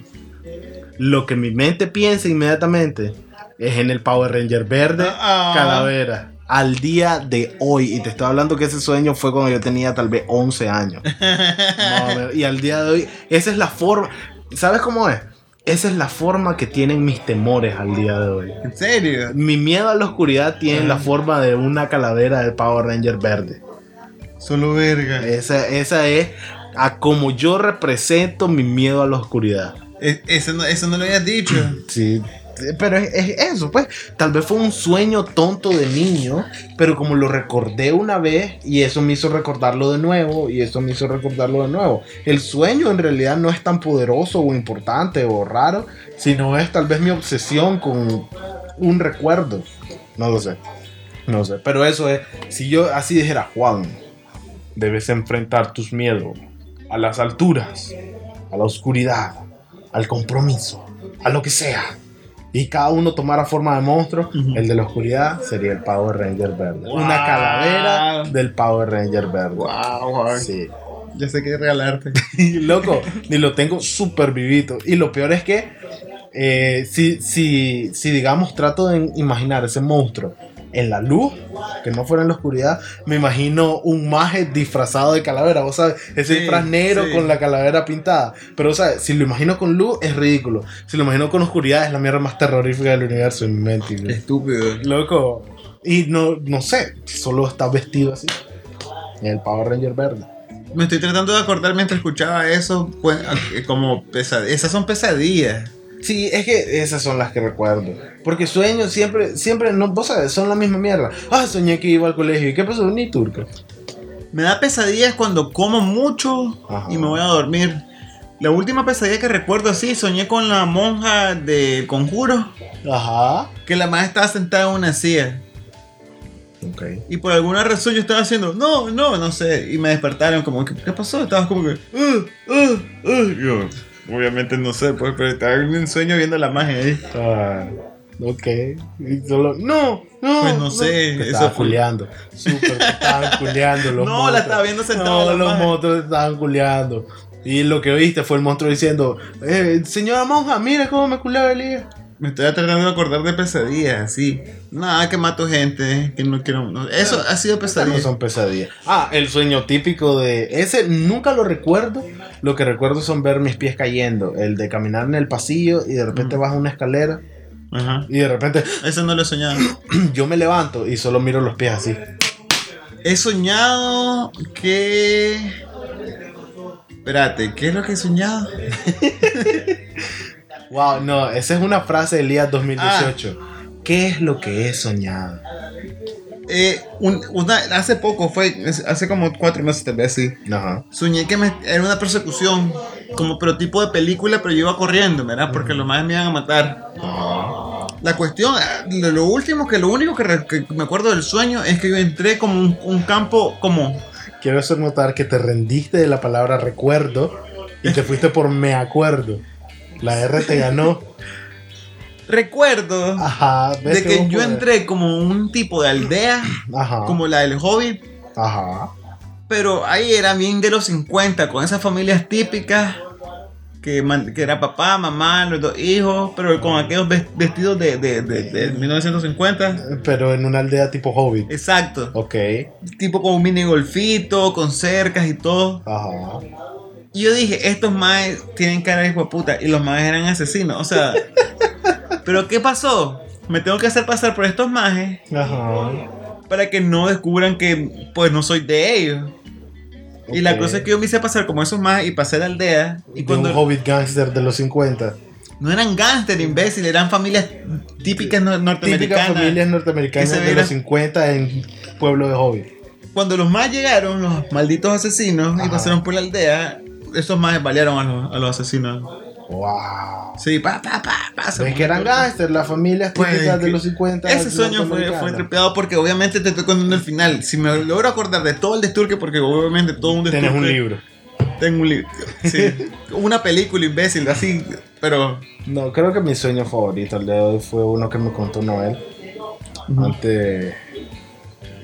Lo que mi mente piensa inmediatamente es en el Power Ranger verde, Ah. calavera. Al día de hoy, y te estoy hablando que ese sueño fue cuando yo tenía tal vez 11 años. Y al día de hoy, esa es la forma. ¿Sabes cómo es? Esa es la forma que tienen mis temores al día de hoy. ¿En serio? Mi miedo a la oscuridad tiene la forma de una calavera del Power Ranger verde. Solo verga. Esa, esa es a como yo represento mi miedo a la oscuridad. E- Eso no, eso no lo habías dicho. Sí. Pero es, es eso, pues. Tal vez fue un sueño tonto de niño, pero como lo recordé una vez y eso me hizo recordarlo de nuevo y eso me hizo recordarlo de nuevo. El sueño en realidad no es tan poderoso o importante o raro, sino es tal vez mi obsesión con un recuerdo. No lo sé. No sé. Pero eso es, si yo así dijera, Juan, debes enfrentar tus miedos a las alturas, a la oscuridad, al compromiso, a lo que sea. Y cada uno tomara forma de monstruo, el de la oscuridad sería el Power Ranger verde. Wow. Una calavera del Power Ranger verde. Wow. Sí. Ya sé qué regalarte. Loco, y lo tengo súper vivito. Y lo peor es que, eh, si, si, si digamos trato de imaginar ese monstruo en la luz, que no fuera en la oscuridad, me imagino un maje disfrazado de calavera, vos sabes, ese Sí, disfraz negro sí. con la calavera pintada. Pero, o sea, si lo imagino con luz, es ridículo. Si lo imagino con oscuridad, es la mierda más terrorífica del universo en mi mente. güey. Estúpido. Loco. Y no, no sé, solo está vestido así. El Power Ranger verde. Me estoy tratando de acordar mientras escuchaba eso, pues, como pesadillas. Esas son pesadillas. Sí, es que esas son las que recuerdo. Porque sueños siempre, siempre, no, vos sabes, son la misma mierda. Ah, soñé que iba al colegio. ¿Y qué pasó? Ni turca. Me da pesadillas cuando como mucho Ajá. y me voy a dormir. La última pesadilla que recuerdo así, soñé con la monja del conjuro, Ajá. que la madre estaba sentada en una silla. Ok. Y por alguna razón yo estaba haciendo, no, no, no sé. Y me despertaron como, que, ¿qué pasó? Estabas como que, uh, uh, uh. Yo, obviamente no sé, pues, pero estaba en un sueño viendo la magia ahí. Ah, ok. Y solo, no, no. Pues no sé, Te eso estaban fue- culeando. Súper, te estaban culeando los No, monstruos. la estaba viendo sentada No, los monstruos te estaban culeando. Y lo que oíste fue el monstruo diciendo, eh, señora monja, mira cómo me culeaba Elías. Me estoy tratando de acordar de pesadillas, así. Nada, que mato gente, que no quiero... no. Eso ha sido pesadilla. no son pesadillas. Ah, el sueño típico de. Ese nunca lo recuerdo. Lo que recuerdo son ver mis pies cayendo. El de caminar en el pasillo y de repente bajo una escalera. Ajá. Y de repente Eso no lo he soñado. yo me levanto y solo miro los pies así. He soñado que... Espérate, ¿qué es lo que he soñado? Wow, no, esa es una frase de Elías 2018. Ah. ¿Qué es lo que he soñado? Eh, un- una, hace poco, fue hace como cuatro meses tal vez, sí. Ajá. Soñé que me, era una persecución como prototipo de película, pero yo iba corriendo, ¿verdad? Porque los más me iban a matar. La cuestión, lo, lo último que lo único que, re- que me acuerdo del sueño es que yo entré como un, un campo como Quiero hacer notar que te rendiste de la palabra recuerdo y te fuiste por me acuerdo. La R te ganó. recuerdo Ajá. ¿ves de que yo entré como un tipo de aldea, Ajá. como la del Hobbit, Ajá. pero ahí era bien de los 50, con esas familias típicas. Que, era papá, mamá, los dos hijos, pero con aquellos ves- vestidos de, de, de, de 1950. Pero en una aldea tipo hobbit. Exacto. Ok. Tipo con un mini golfito, con cercas y todo. Ajá. Y yo dije, estos maes tienen cara de puta. Y los maes eran asesinos. O sea. ¿Pero qué pasó? Me tengo que hacer pasar por estos maes Ajá. para que no descubran que pues no soy de ellos. Y la cosa es que yo me hice pasar como esos maes y pasé la aldea. Y de un cuando hobbit gangster de los 50. no eran gángster, imbécil, eran familias típicas no- Típicas norteamericanas. familias norteamericanas de los 50 en pueblo de hobbit. Cuando los más llegaron, los malditos asesinos, y Ajá. pasaron por la aldea, esos más balearon a los, a los asesinos. Wow. Sí, pa, pa, pa, pa. Es que eran gangsters, las familias Pues, típicas de los 50. Ese sueño fue, fue tripeado porque obviamente te estoy contando el final. Si me logro acordar de todo el desturque, porque obviamente todo un desturque. Tienes un libro. Tengo un libro. Sí. Una película imbécil, así. Pero. No, creo que mi sueño favorito el día de hoy fue uno que me contó Noel. Antes.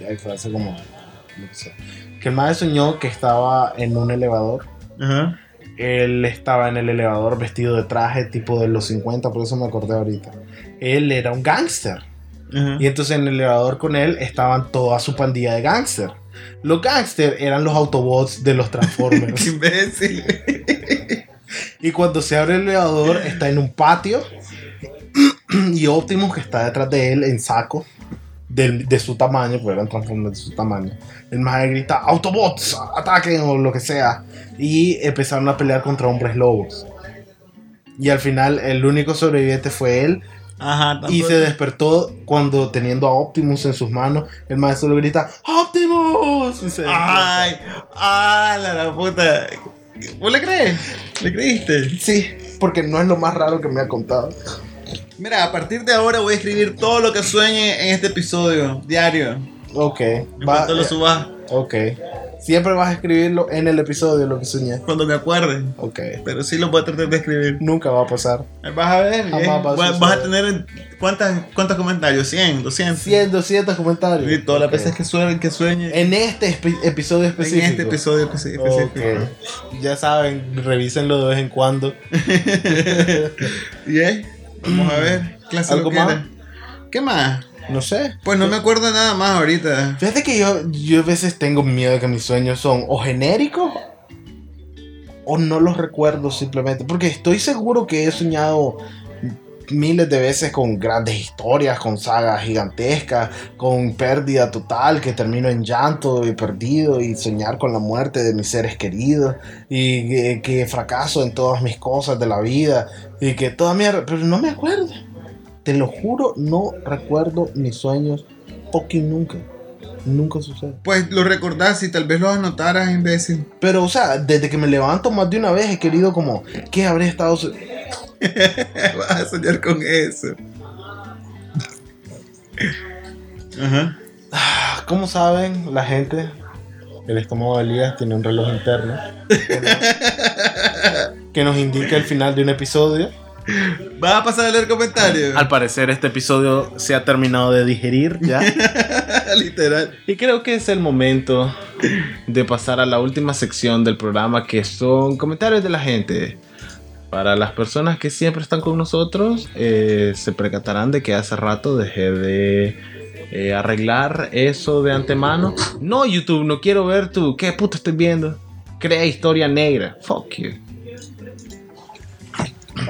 Ahí fue hace como. no sé. Que el madre soñó que estaba en un elevador. Ajá. Él estaba en el elevador vestido de traje tipo de los 50, por eso me acordé ahorita. Él era un gángster. Ajá. Y entonces en el elevador con él estaban toda su pandilla de gángster. Los gángster eran los Autobots de los Qué Transformers. imbécil. y cuando se abre el elevador está en un patio. y Optimus que está detrás de él en saco. del- De, su tamaño, porque eran Transformers de su tamaño. El más grita, Autobots, ataquen o lo que sea. Y empezaron a pelear contra hombres lobos. Y al final el único sobreviviente fue él. Ajá. Y se despertó cuando teniendo a Optimus en sus manos, el maestro le grita ¡Optimus! Y se despierta. Ay. ¡Ah, la, la puta! ¿Vos le crees? ¿Le creíste? Sí, porque no es lo más raro que me ha contado. Mira, a partir de ahora voy a escribir todo lo que sueñe en este episodio diario. Ok, En va- lo suba, ok. Siempre vas a escribirlo en el episodio lo que soñé. cuando me acuerde. Ok. Pero sí lo voy a tratar de escribir. Nunca va a pasar. Vas a ver. Jamás eh, va a vas, suceder. vas a tener. ¿cuántas, ¿Cuántos comentarios? ¿100? ¿200? 100, 200 comentarios. Sí, todas las Ok. veces que sueñe, que sueñe. En este espe- episodio en específico. este episodio específico. Ya saben, revísenlo de vez en cuando. ¿Y eh? Vamos a ver. Clase ¿Algo más? ¿Qué más? No sé. Pues no me acuerdo nada más ahorita. Fíjate que yo, yo a veces tengo miedo de que mis sueños son o genéricos o no los recuerdo simplemente. Porque estoy seguro que he soñado miles de veces con grandes historias, con sagas gigantescas, con pérdida total, que termino en llanto y perdido y soñar con la muerte de mis seres queridos y que, que fracaso en todas mis cosas de la vida y que toda mierda, pero no me acuerdo. Te lo juro, no recuerdo mis sueños fucking nunca. Nunca sucede. Pues lo recordás y tal vez lo anotaras, imbécil. Pero, o sea, desde que me levanto más de una vez he querido como, ¿qué habré estado? Vas a soñar con eso. Ajá. Ah, ¿Cómo saben la gente? El estómago de Elías tiene un reloj interno que nos, que nos indica el final de un episodio. ¿Vas a pasar a leer comentarios? Al parecer este episodio se ha terminado de digerir ya. Literal. Y creo que es el momento de pasar a la última sección del programa que son comentarios de la gente. Para las personas que siempre están con nosotros, eh, se percatarán de que hace rato dejé de eh, arreglar eso de antemano. No, YouTube, no quiero ver tu. ¿Qué puta estoy viendo? Crea historia negra. Fuck you.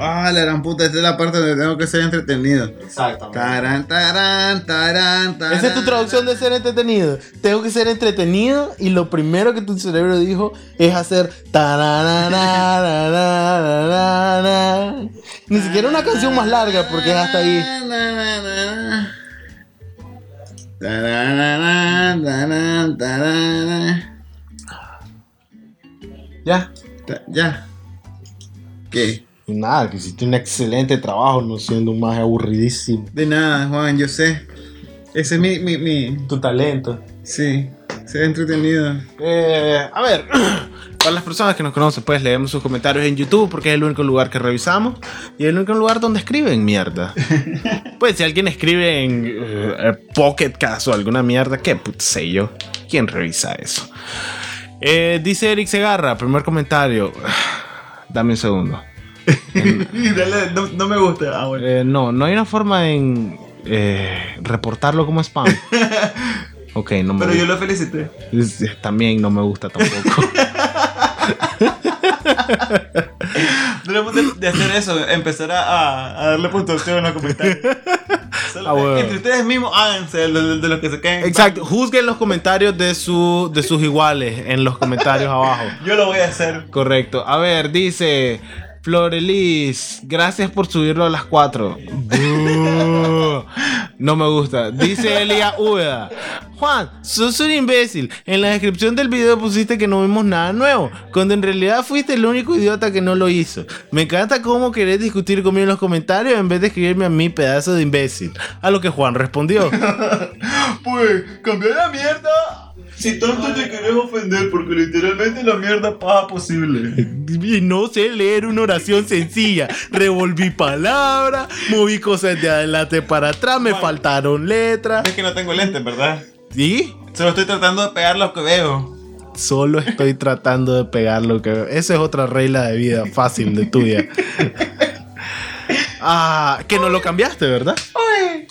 Ah, la gran puta, esta es la parte donde tengo que ser entretenido. Exactamente. Tarán, tarán, tarán, tarán. Esa es tu traducción de ser entretenido. Tengo que ser entretenido y lo primero que tu cerebro dijo es hacer tarararararararara. Ni siquiera una canción más larga porque es hasta ahí. Tarararán, tarán, tarán. Ya. Ta- Ya. ¿Qué? Y nada, que hiciste un excelente trabajo, no siendo un más aburridísimo. De nada, Juan, yo sé. Ese es mi, mi, mi... Tu talento. Sí, se ve entretenido. Eh, a ver, para las personas que nos conocen, pues leemos sus comentarios en YouTube porque es el único lugar que revisamos y el único lugar donde escriben mierda. pues si alguien escribe en eh, Pocket Cast o alguna mierda, ¿qué put sé yo? ¿Quién revisa eso? Eh, dice Eric Segarra, primer comentario. Dame un segundo. Dale, no, no me gusta. Ah, bueno. Eh, no, no hay una forma en eh, reportarlo como spam. Ok, no me Pero yo lo felicité. Es- También no me gusta tampoco. Debemos de, de hacer eso, empezar a, a- a darle puntuación a los comentarios. Solo- Ah, bueno. Entre ustedes mismos háganse de, de- de los que se caen. Exacto, juzguen los comentarios de, su, de sus iguales en los comentarios abajo. Yo lo voy a hacer. Correcto. A ver, dice Florelis, gracias por subirlo a las 4. No me gusta. Dice Elia Ueda. Juan, sos un imbécil. En la descripción del video pusiste que no vimos nada nuevo, cuando en realidad fuiste el único idiota que no lo hizo. Me encanta cómo querés discutir conmigo en los comentarios en vez de escribirme a mí, pedazo de imbécil. A lo que Juan respondió. Pues, cambiar la mierda. Si tanto te querés ofender, porque literalmente la mierda pasa posible. Y no sé leer una oración sencilla. Revolví palabras, moví cosas de adelante para atrás, me faltaron letras. Es que no tengo lentes, ¿verdad? ¿Y? Solo estoy tratando de pegar lo que veo. Solo estoy tratando de pegar lo que veo. Esa es otra regla de vida fácil de tuya. Ah, que no lo cambiaste, ¿verdad? Oye,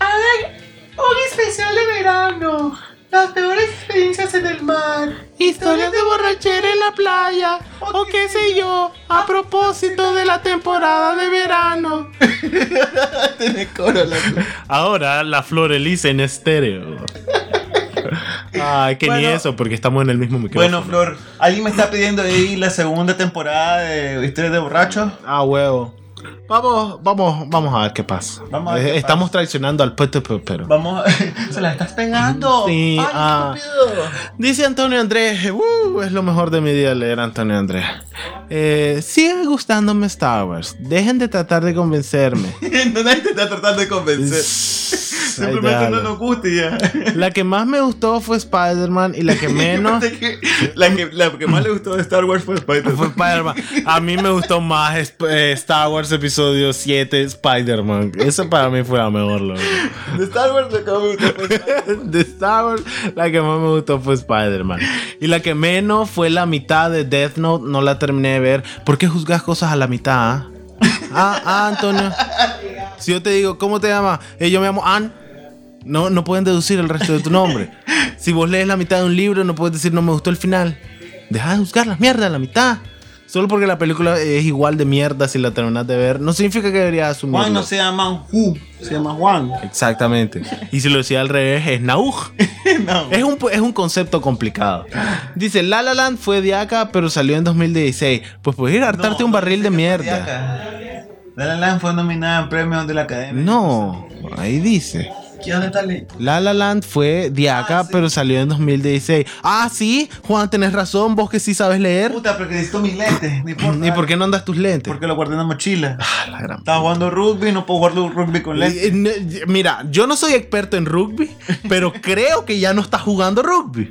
hagan un especial de verano. Las peores experiencias en el mar. Historias de borrachera en la playa, o qué sé yo, a propósito de la temporada de verano. Tiene coro la Ahora la Florelice en estéreo. Ay, que ni eso, porque estamos en el mismo micrófono. Bueno, Flor, alguien me está pidiendo ahí la segunda temporada de Historias de Borrachos. Ah, huevo. Vamos, vamos, vamos a ver qué pasa. Vamos a ver qué Estamos traicionando al PTP, pero. Vamos, se la estás pegando. Sí, Ay, ah. Dice Antonio Andrés, uh, es lo mejor de mi día leer Antonio Andrés. Eh, sigue gustándome Star Wars. Dejen de tratar de convencerme. No nadie te está tratando de convencer. Simplemente no nos gusta ya. La que más me gustó fue Spider-Man y la que menos Que- la, que, la que más le gustó de Star Wars fue fue Spider-Man. Spider-Man. A mí me gustó más eh, Star Wars Episodio 7 Spider-Man. Eso para mí fue la mejor, loco. De Star Wars la que más me gustó fue Spider-Man. De Star Wars, la que más me gustó fue Spider-Man. Y la que menos fue la mitad de Death Note. No la terminé de ver. ¿Por qué juzgas cosas a la mitad? ah? Ah, ah, Antonio. Si yo te digo, ¿cómo te llamas? Eh, yo me llamo Ann. No, no pueden deducir el resto de tu nombre. Si vos lees la mitad de un libro, no puedes decir no me gustó el final. Deja de juzgar las mierdas la mitad. Solo porque la película es igual de mierda si la terminas de ver, no significa que deberías asumirlo. Juan no se llama Hu, se llama Juan. Exactamente. Y si lo decía al revés, es Nauj. no. Es un, es un concepto complicado. Dice, La La Land fue de acá, pero salió en 2016. Pues puedes ir a hartarte No, un barril de mierda. La La Land fue nominada en premios de la Academia. No, ahí dice. ¿Qué dónde está el- La La Land fue de acá, Ah, sí. pero salió en 2016. Ah, sí, Juan, tenés razón, vos que sí sabes leer. Puta, porque necesito mis lentes. No importa. ¿Y por qué no andas tus lentes? Porque lo guardé en la mochila. Ah, la gran Estaba jugando rugby, no puedo jugar rugby con lentes. Eh, eh, Mira, yo no soy experto en rugby, pero creo que ya no estás jugando rugby.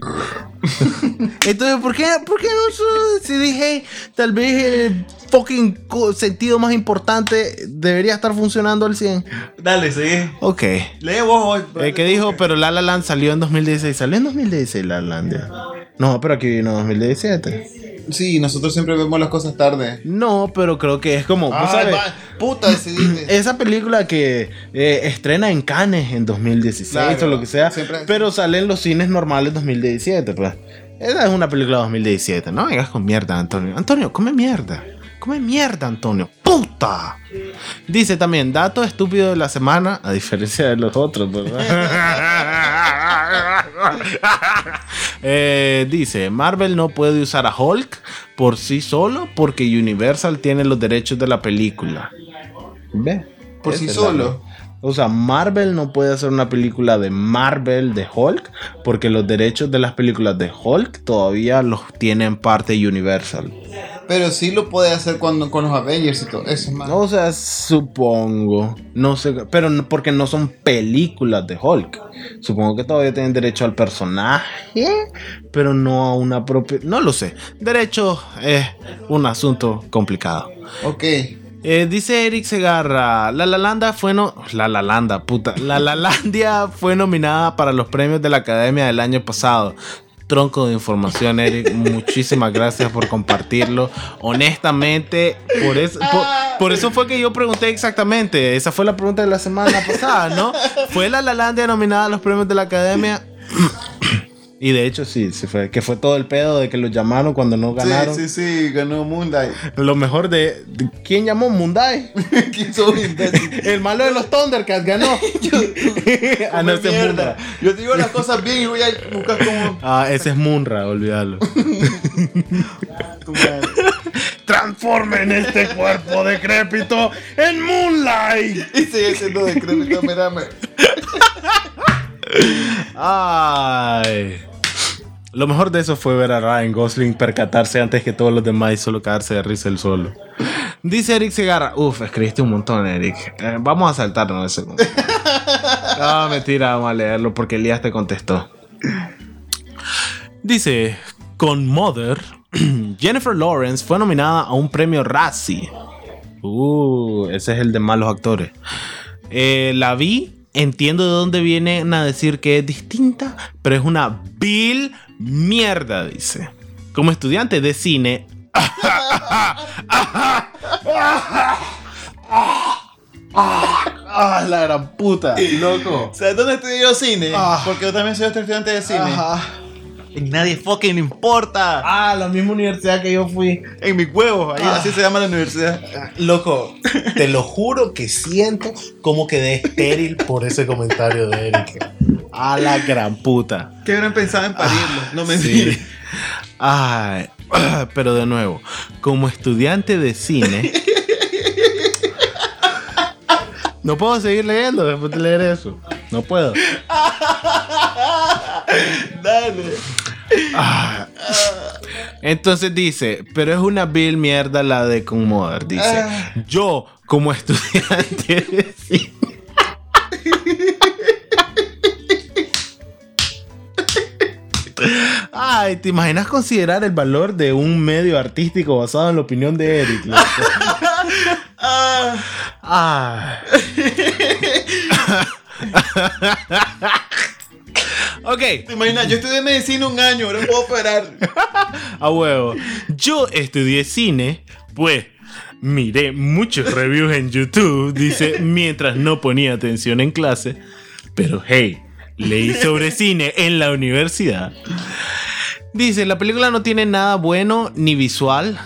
Entonces, ¿por qué, por qué no si dije, tal vez el fucking sentido más importante debería estar funcionando al 100? Dale, sigue. Ok. Lee vos hoy. Eh, ¿Qué dijo? Pero La La Land salió en 2016. ¿Salió en 2016 La La Land? ya? No, pero aquí vino 2017. Sí, nosotros siempre vemos las cosas tarde. No, pero creo que es como... ¿vos sabes? puta, decidiste. Esa película que eh, estrena en Cannes en 2016 Claro, o lo que sea, siempre- pero sale en los cines normales 2017, pues. Esa es una película 2017, no vengas con mierda, Antonio. Antonio, come mierda. Come mierda, Antonio. ¡Puta! Dice también, dato estúpido de la semana, a diferencia de los otros, ¿verdad? Eh, dice, Marvel no puede usar a Hulk por sí solo porque Universal tiene los derechos de la película. ¿Ve? Por sí solo. O sea, Marvel no puede hacer una película de Marvel de Hulk porque los derechos de las películas de Hulk todavía los tiene en parte Universal. Pero sí lo puede hacer cuando, con los Avengers y todo eso, man. O sea, supongo. No sé, pero no- porque no son películas de Hulk. Supongo que todavía tienen derecho al personaje, pero no a una propia. No lo sé. Derecho es un asunto complicado. Ok. Eh, dice Eric Segarra, La Lalanda fue no... La Lalanda, puta. La Lalandia fue nominada para los premios de la Academia del año pasado. Tronco de información, Eric. Muchísimas gracias por compartirlo. Honestamente, por eso, por, eso fue que yo pregunté exactamente. Esa fue la pregunta de la semana pasada, ¿no? ¿Fue La Lalandia nominada a los premios de la Academia? Y de hecho sí, sí fue, que fue todo el pedo de que los llamaron cuando no ganaron. Sí, sí, sí, ganó Moonlight. Lo mejor de, de- ¿Quién llamó? Mundai. ¿Quién? El malo de los Thundercats ganó. ah, no, Mierda. Yo te digo las cosas bien y voy a buscar como Ah, ese es Munra, olvídalo. Transformen este cuerpo decrépito en Moonlight. Y sigue siendo decrépito, mírame. Ay. Lo mejor de eso fue ver a Ryan Gosling percatarse antes que todos los demás y solo cagarse de risa el solo. Dice Eric Segarra. Uf, escribiste un montón, Eric. Eh, vamos a saltarnos ese. No, mentira, vamos a leerlo porque Elías te contestó. Dice, con Mother, Jennifer Lawrence fue nominada a un premio Razzie. Uh, ese es el de malos actores. Eh, la vi, entiendo de dónde vienen a decir que es distinta, pero es una vil mierda, dice. Como estudiante de cine. Ah, la gran puta, loco. ¿Sabes dónde estudié yo cine? Ah. Porque yo también soy estudiante de cine. Ajá. En nadie fucking importa. Ah, la misma universidad que yo fui. En mis huevos, ahí Ah. así se llama la universidad. Loco, te lo juro que siento como quedé estéril por ese comentario de Eric. A la gran puta. Que habrán pensado en parirlo. no me Sí. Ay, pero de nuevo, como estudiante de cine. No puedo seguir leyendo después de leer eso. No puedo. Dale. Ah. Entonces dice, pero es una vil mierda la de Conmoder. Dice, Ah. yo como estudiante de cine. Ay, ¿te imaginas considerar el valor de un medio artístico basado en la opinión de Eric? Ah. Ah. ok, ¿Te imaginas? Yo estudié medicina un año, ahora puedo operar. a huevo. Yo estudié cine, pues miré muchos reviews en YouTube, dice, mientras no ponía atención en clase. Pero hey, leí sobre cine en la universidad. Dice, la película no tiene nada bueno ni visual.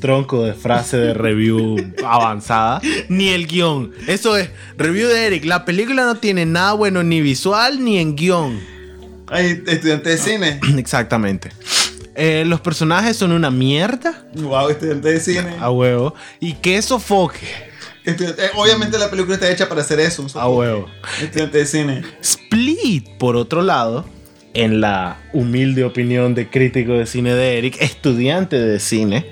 Tronco de frase de review avanzada. Ni el guion. Eso es, review de Eric. La película no tiene nada bueno ni visual ni en guion. Ay, estudiante de cine. Exactamente. Eh, los personajes son una mierda. Wow, estudiante de cine. A huevo. Y que sofoque. Estudiante- eh, obviamente la película está hecha para hacer eso. un A huevo. Estudiante de cine. Split, por otro lado, en la humilde opinión de crítico de cine de Eric, estudiante de cine,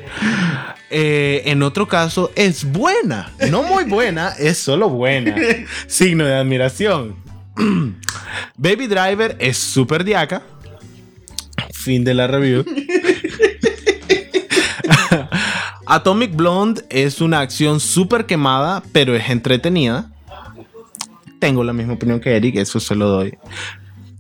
eh, en otro caso es buena. No muy buena, es solo buena. Signo de admiración. Baby Driver es super diaca. Fin de la review. Atomic Blonde es una acción súper quemada, pero es entretenida. Tengo la misma opinión que Eric, eso se lo doy.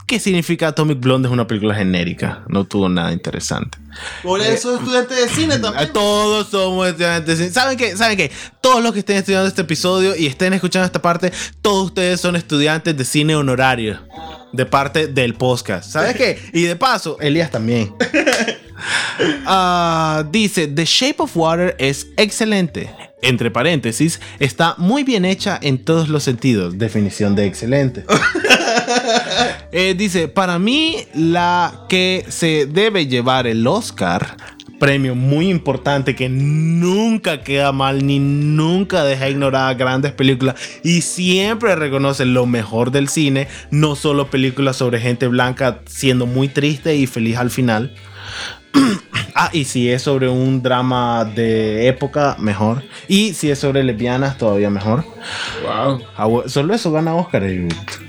¿Qué significa Atomic Blonde? Es una película genérica, no tuvo nada interesante. Por eso es estudiante de cine también. Todos somos estudiantes. de cine. ¿Saben qué? ¿Saben qué? Todos los que estén estudiando este episodio y estén escuchando esta parte, todos ustedes son estudiantes de cine honorario. De parte del podcast. ¿Sabes qué? Y de paso, Elías también. Ah, dice, The Shape of Water es excelente. Entre paréntesis, está muy bien hecha en todos los sentidos. Definición de excelente. Eh, dice, para mí la que se debe llevar el Oscar, premio muy importante que nunca queda mal ni nunca deja ignorar grandes películas y siempre reconoce lo mejor del cine, no solo películas sobre gente blanca siendo muy triste y feliz al final. Ah, y si es sobre un drama de época, mejor. Y si es sobre lesbianas, todavía mejor. Wow. Ah, Solo eso gana Oscar. Eric.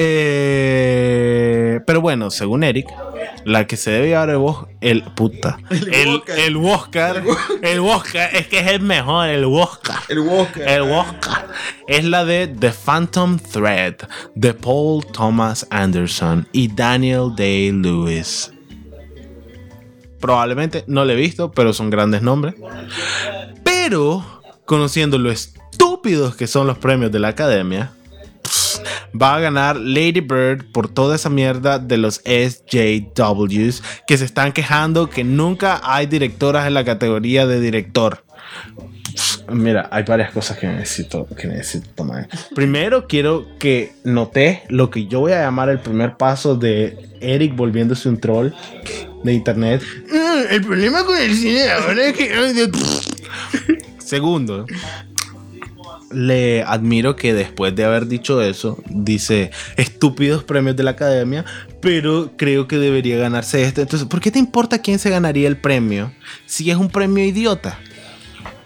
Eh, pero bueno, según Eric, la que se debe llevar el, Os- el puta. El, Oscar. el Oscar. El Oscar. Es que es el mejor, el Oscar. El Walker. El Oscar es la de The Phantom Thread de Paul Thomas Anderson y Daniel Day Lewis. Probablemente no lo he visto, pero son grandes nombres. Pero, conociendo lo estúpidos que son los premios de la academia, va a ganar Lady Bird por toda esa mierda de los SJWs que se están quejando que nunca hay directoras en la categoría de director. Mira, hay varias cosas que necesito, que necesito tomar. Primero, quiero que notes lo que yo voy a llamar el primer paso de Eric volviéndose un troll de internet. Mm, el problema con el cine ahora es que. Segundo, le admiro que después de haber dicho eso, dice estúpidos premios de la academia, pero creo que debería ganarse este. Entonces, ¿por qué te importa quién se ganaría el premio si es un premio idiota?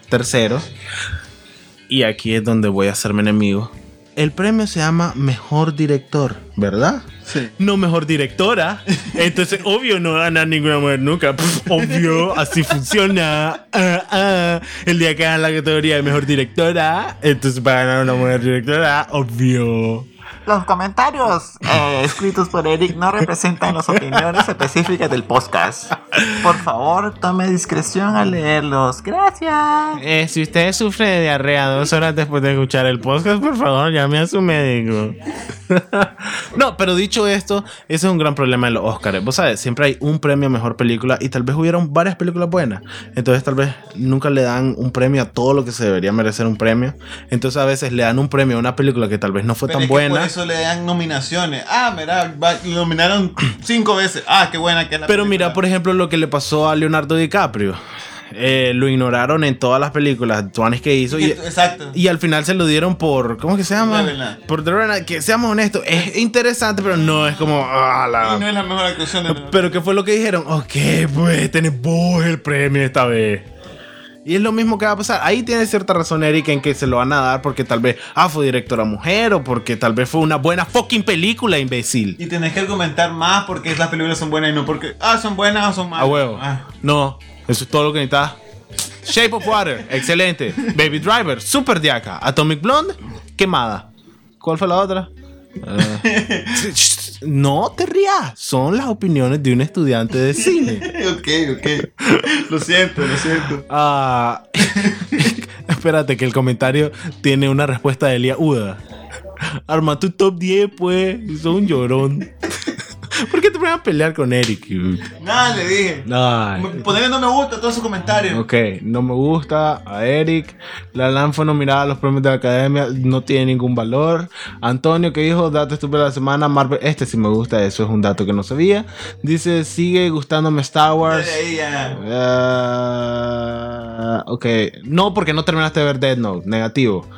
Tercero, y aquí es donde voy a hacerme enemigo. El premio se llama Mejor Director, ¿verdad? Sí. No Mejor Directora. Entonces, obvio, no ganar ninguna mujer nunca. Pff, obvio, así funciona. Ah, ah. El día que hagan la categoría de Mejor Directora, entonces va a ganar una mujer directora, obvio. Los comentarios eh, escritos por Eric no representan las opiniones específicas del podcast. Por favor, tome discreción al leerlos. Gracias. Eh, si usted sufre de diarrea dos horas después de escuchar el podcast, por favor, llame a su médico. no, pero dicho esto, ese es un gran problema de los Oscars. Vos sabes, siempre hay un premio a mejor película y tal vez hubieron varias películas buenas. Entonces, tal vez nunca le dan un premio a todo lo que se debería merecer un premio. Entonces, a veces le dan un premio a una película que tal vez no fue Pero tan buena. Eso le dan nominaciones. Ah, mira, nominaron cinco veces. Ah, qué buena que es la Pero película. mira, por ejemplo, lo que le pasó a Leonardo DiCaprio. Eh, lo ignoraron en todas las películas tuanes que hizo. Y, Exacto. Y al final se lo dieron por. ¿Cómo que se llama? Por The Que seamos honestos, es interesante, pero no es como. ah, la- Y no es la mejor actuación de Pero ¿qué fue lo que dijeron? Ok, pues tenés vos el premio esta vez. Y es lo mismo que va a pasar. Ahí tiene cierta razón, Eric, en que se lo van a dar porque tal vez, ah, fue directora mujer o porque tal vez fue una buena fucking película, imbécil. Y tenés que argumentar más porque las películas son buenas y no porque, ah, son buenas o son malas. A huevo. Ah. No, eso es todo lo que necesitas. Shape of Water, excelente. Baby Driver, super diaca. Atomic Blonde, quemada. ¿Cuál fue la otra? Eh, no te rías, son las opiniones de un estudiante de cine. ok, ok. Lo siento, lo siento. Ah, espérate, que el comentario tiene una respuesta de Elia Uda. Arma tu top 10, pues. Sos un llorón. ¿Por qué te pones a pelear con Eric? Nada, le dije. Ay. Ponerle no me gusta todos sus comentarios. Ok, no me gusta a Eric. La LAN fue nominada a los premios de la academia. No tiene ningún valor. Antonio que dijo dato estúpido de la semana. Marvel. Este sí me gusta. Eso es un dato que no sabía. Dice sigue gustándome Star Wars. Desde ahí ya. Ah, ok, no porque no terminaste de ver Dead Note. Negativo.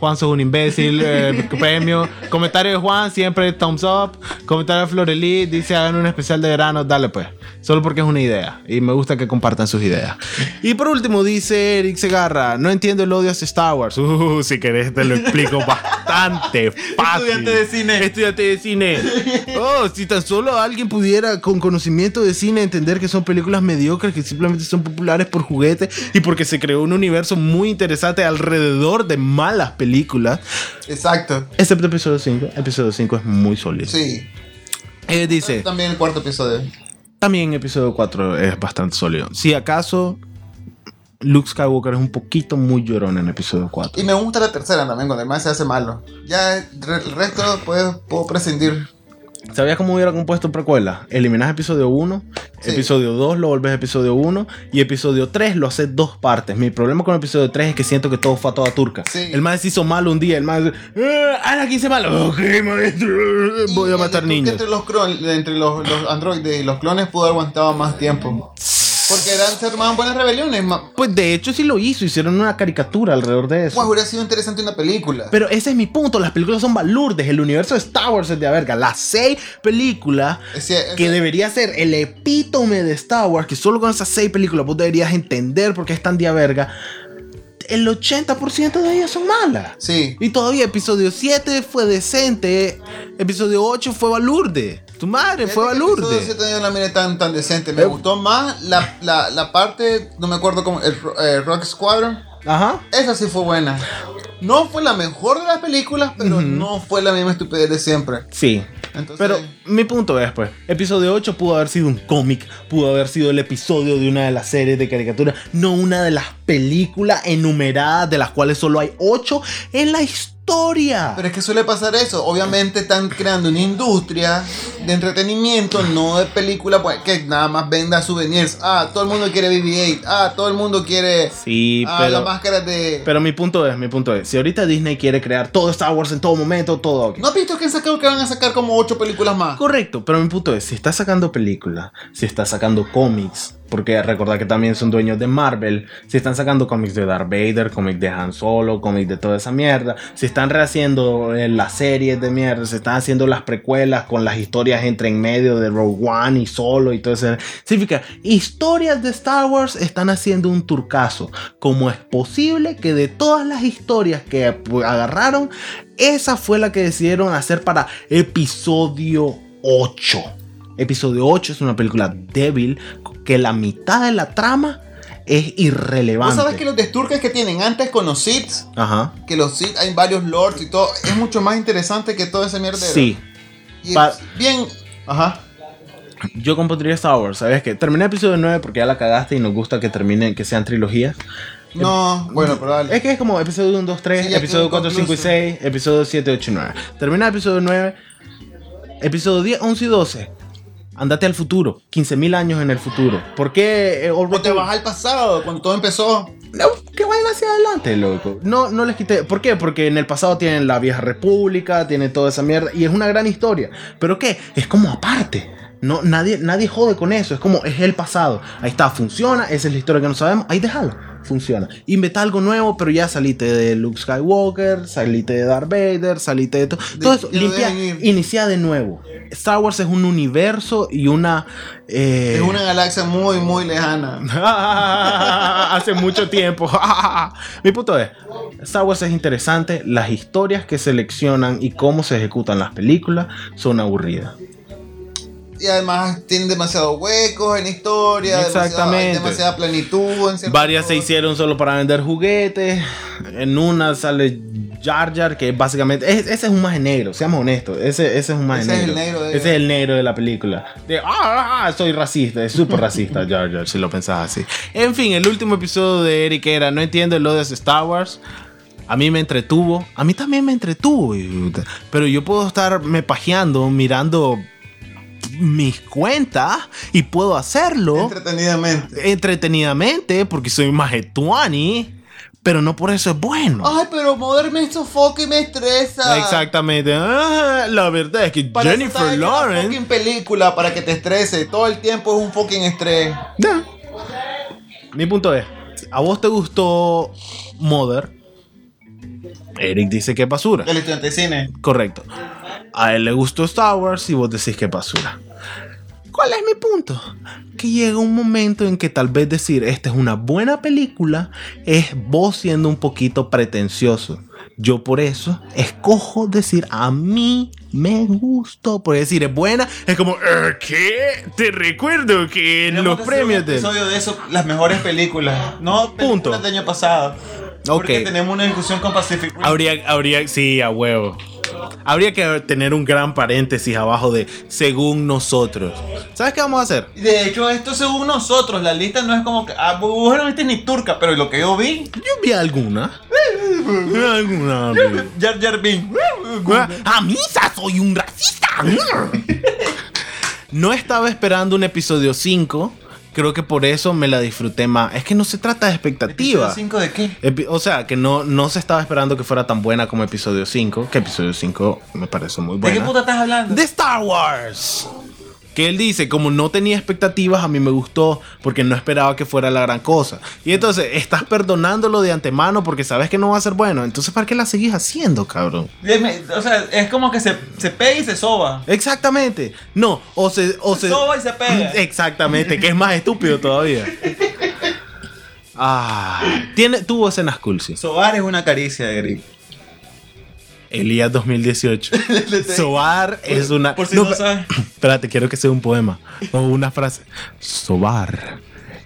Juan sos un imbécil. eh, premio. Comentario de Juan siempre thumbs up. Comentario de Florelí dice hagan un especial de verano. Dale pues. Solo porque es una idea. Y me gusta que compartan sus ideas. Y por último dice Eric Segarra. No entiendo el odio hacia Star Wars. Uh, si querés te lo explico bastante fácil. Estudiante de cine. Estudiante de cine. Oh, si tan solo alguien pudiera con conocimiento de cine entender que son películas mediocres que simplemente son populares por juguete y porque se creó un universo muy interesante alrededor de malas películas. Exacto. Excepto episodio 5. Episodio 5 es muy sólido. Sí. Eh, dice, También el cuarto episodio. también episodio 4 es bastante sólido. Si acaso Luke Skywalker es un poquito muy llorón en episodio 4. Y me gusta la tercera también, cuando el man se hace malo. Ya el re- el resto puedo, puedo prescindir. ¿Sabías cómo hubiera compuesto precuela? Eliminas episodio 1, Sí. episodio 2 lo volves episodio 1 y episodio 3 lo haces dos partes. Mi problema con episodio 3 es que siento que todo fue a toda turca. Sí. El man se hizo malo un día, el man eh, Anakin hice malo. Ok, maestro, voy a matar el- niños. Entre los, entre los, los androides y los clones pudo haber aguantado más tiempo. Porque eran, se armaban buenas rebeliones. Pues de hecho sí lo hizo, hicieron una caricatura alrededor de eso. Pues hubiera sido interesante una película. Pero ese es mi punto, las películas son balurdes, el universo de Star Wars es de a verga. Las seis películas que debería ser el epítome de Star Wars, que solo con esas seis películas vos deberías entender por qué están de verga, el 80% de ellas son malas. Sí. Y todavía episodio 7 fue decente, episodio 8 fue balurde. Tu madre fue balurde. episodio siete yo no la miré tan, tan decente. Me Eh. gustó más la, la, la parte, no me acuerdo cómo, el eh, Rock Squadron. Ajá. Esa sí fue buena. No fue la mejor de las películas, pero no fue la misma estupidez de siempre. Sí. Pero mi punto es, pues, episodio 8 pudo haber sido un cómic, pudo haber sido el episodio de una de las series de caricatura, no una de las películas enumeradas de las cuales solo hay 8 en la historia. Pero es que suele pasar eso. Obviamente están creando una industria de entretenimiento, no de película pues, que nada más venda souvenirs. Ah, todo el mundo quiere BB-8. Ah, todo el mundo quiere sí, ah, pero, las máscaras de... pero mi punto es, mi punto es, si ahorita Disney quiere crear todo Star Wars en todo momento, todo ok. ¿No has visto que han sacado que van a sacar como ocho películas más? Correcto, pero mi punto es, si está sacando películas, si está sacando cómics, porque recordad que también son dueños de Marvel, si están sacando cómics de Darth Vader, cómics de Han Solo, cómics de toda esa mierda, si están rehaciendo eh, las series de mierda, si están haciendo las precuelas con las historias entre en medio de Rogue One y Solo y todo eso, significa, historias de Star Wars están haciendo un turcazo. ¿Cómo es posible que de todas las historias que agarraron, esa fue la que decidieron hacer para episodio 8. Episodio 8 es una película débil que la mitad de la trama es irrelevante. ¿Vos sabes que los desturques que tienen antes con los Sith, Ajá. que los Sith hay varios lords y todo, es mucho más interesante que todo ese mierdero? Sí. Y Pa- es bien... Ajá. Yo compondría Star Wars, ¿sabes qué? Terminé episodio 9 porque ya la cagaste y nos gusta que terminen, que sean trilogías. No, bueno, pero dale. Es que es como episodio 1, 2, 3, Sí, episodio quedó 4, 5 y concluso. 6, episodio 7, 8 y 9. Termina episodio 9, episodio 10, 11 y 12. Andate al futuro, 15.000 años en el futuro. ¿Por qué eh, O te vas al pasado, cuando todo empezó. No, que vayan hacia adelante, loco. No, no les quité. ¿Por qué? Porque en el pasado tienen la vieja república, tienen toda esa mierda. Y es una gran historia. ¿Pero qué? Es como aparte. No, nadie, nadie jode con eso. Es como, es el pasado. Ahí está, funciona. Esa es la historia que no sabemos. Ahí déjalo. Funciona. Inventa algo nuevo, pero ya saliste de Luke Skywalker, saliste de Darth Vader, saliste de todo. Todo eso, limpia, inicia de nuevo. Star Wars es un universo y una. eh, Es una galaxia muy, muy lejana. Hace mucho tiempo. Mi punto es, Star Wars es interesante, las historias que seleccionan y cómo se ejecutan las películas son aburridas. Y además tienen demasiados huecos en historia. Exactamente. hay demasiada plenitud. En Varias se hicieron solo para vender juguetes. En una sale Jar Jar, que básicamente. es- ese es un maje negro, seamos honestos. Ese, ese es un maje Ese es negro. el negro de- ese es el negro de la película. De, ah, ah, ah, soy racista. Es súper racista Jar Jar, si lo pensás así. En fin, el último episodio de Eric era No entiendo el odio hacia Star Wars. A mí me entretuvo. A mí también me entretuvo. Pero yo puedo estar me pajeando, mirando mis cuentas y puedo hacerlo Entretenidamente. entretenidamente porque soy majetuani, pero no por eso es bueno. Ay, pero Mother me sofoca y me estresa. Exactamente. Ah, la verdad es que Para Jennifer Lawrence. fucking película para que te estrese. Todo el tiempo es un fucking estrés. Ya. Mi punto es: ¿a vos te gustó Mother? Eric dice que es basura. El estudiante de cine. Correcto. A él le gustó Star Wars y vos decís que basura. ¿Cuál es mi punto? Que llega un momento en que tal vez decir esta es una buena película es vos siendo un poquito pretencioso. Yo por eso escojo decir a mí me gustó. Por decir es buena, es como, "Eh, ¿qué? Te recuerdo que en los premios de... episodio de eso, las mejores películas. No Punto. del año pasado. Porque Ok. tenemos una discusión con Pacific Rim. Habría, habría, sí, a huevo. Habría que tener un gran paréntesis abajo de según nosotros. ¿Sabes qué vamos a hacer? De hecho, esto según nosotros, la lista no es como que. Ah, vos no viste ni turca, pero lo que yo vi. Yo vi alguna. alguna. Jar Jar Binks. A misa soy un racista. No estaba esperando un episodio 5. Creo que por eso me la disfruté más. Es que no se trata de expectativa. ¿Cinco de qué? Epi- O sea, que no, no se estaba esperando que fuera tan buena como episodio 5. Que episodio 5 me parece muy ¿De qué buena. puta estás hablando? de Star Wars. Que él dice, como no tenía expectativas, a mí me gustó porque no esperaba que fuera la gran cosa. Y entonces estás perdonándolo de antemano porque sabes que no va a ser bueno. Entonces, ¿para qué la seguís haciendo, cabrón? O sea, es como que se, se pega y se soba. Exactamente. No, o se... O Se soba y se pega. Exactamente, que es más estúpido todavía. Ah, tiene, tuvo escenas cool, sí. Sobar es una caricia, Eric. Elías 2018. Sobar es una. Por si No, no, sabes. Espérate, quiero que sea un poema o una frase. Sobar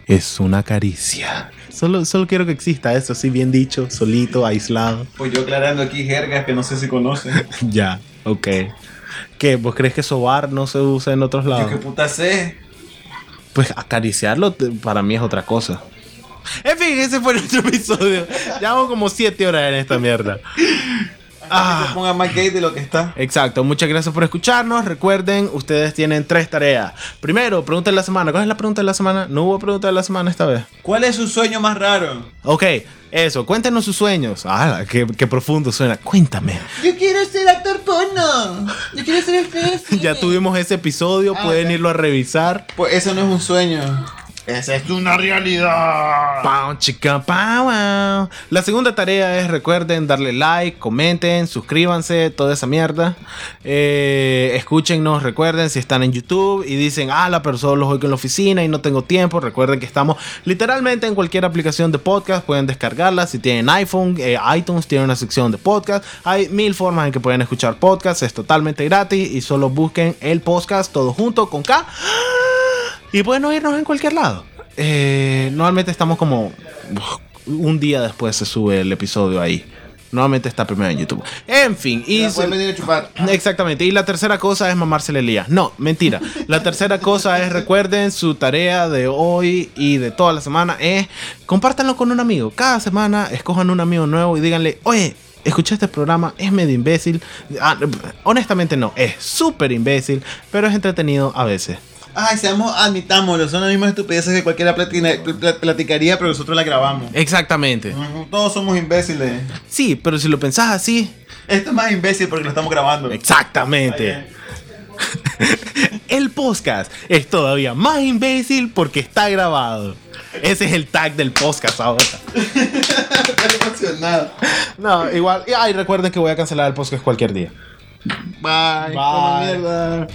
es una caricia. Solo, solo quiero que exista eso, así bien dicho, solito, aislado. Pues yo aclarando aquí jergas que no sé si conocen. ya, ok. ¿Qué? ¿Vos crees que sobar no se usa en otros Yo lados? qué puta sé. Pues acariciarlo para mí es otra cosa. En fin, ese fue nuestro episodio. Llevamos como 7 horas en esta mierda. Ah. Se ponga más gay de lo que está. Exacto, muchas gracias por escucharnos. Recuerden, ustedes tienen tres tareas. Primero, pregunta de la semana. ¿Cuál es la pregunta de la semana? No hubo pregunta de la semana esta vez. ¿Cuál es su sueño más raro? Ok, eso, cuéntenos sus sueños. Ah, qué, qué profundo suena. Cuéntame. Yo quiero ser actor porno. Yo quiero ser actriz. Ya tuvimos ese episodio, Ah, pueden ok. irlo a revisar. Pues eso no es un sueño. Esa es una realidad. Pau, chica, pau. La segunda tarea es, recuerden, darle like, comenten, suscríbanse, toda esa mierda. Eh, escúchennos, recuerden, si están en YouTube y dicen, ah, la persona los oigo en la oficina y no tengo tiempo, recuerden que estamos literalmente en cualquier aplicación de podcast, pueden descargarla. Si tienen iPhone, eh, iTunes tiene una sección de podcast. Hay mil formas en que pueden escuchar podcast, es totalmente gratis y solo busquen el podcast todo junto con K. Y pueden oírnos en cualquier lado. Eh, normalmente estamos como un día después se sube el episodio ahí. Normalmente está primero en YouTube. En fin, y se- venir a chupar. Exactamente. Y la tercera cosa es mamársele el día. No, mentira. La tercera cosa es, recuerden, su tarea de hoy y de toda la semana es compártanlo con un amigo. Cada semana escojan un amigo nuevo y díganle, oye, escuché este programa, es medio imbécil. Ah, honestamente no, es súper imbécil, pero es entretenido a veces. Ay, seamos, admitámoslo, son las mismas estupideces que cualquiera platina- pl- platicaría, pero nosotros la grabamos. Exactamente. Todos somos imbéciles. Sí, pero si lo pensás así, Esto es más imbécil porque lo estamos grabando. exactamente. El podcast es todavía más imbécil porque está grabado. Ese es el tag del podcast ahora. Estoy emocionado. No, igual. y- Ay, recuerden que voy a cancelar el podcast cualquier día. Bye. Bye. Como mierda.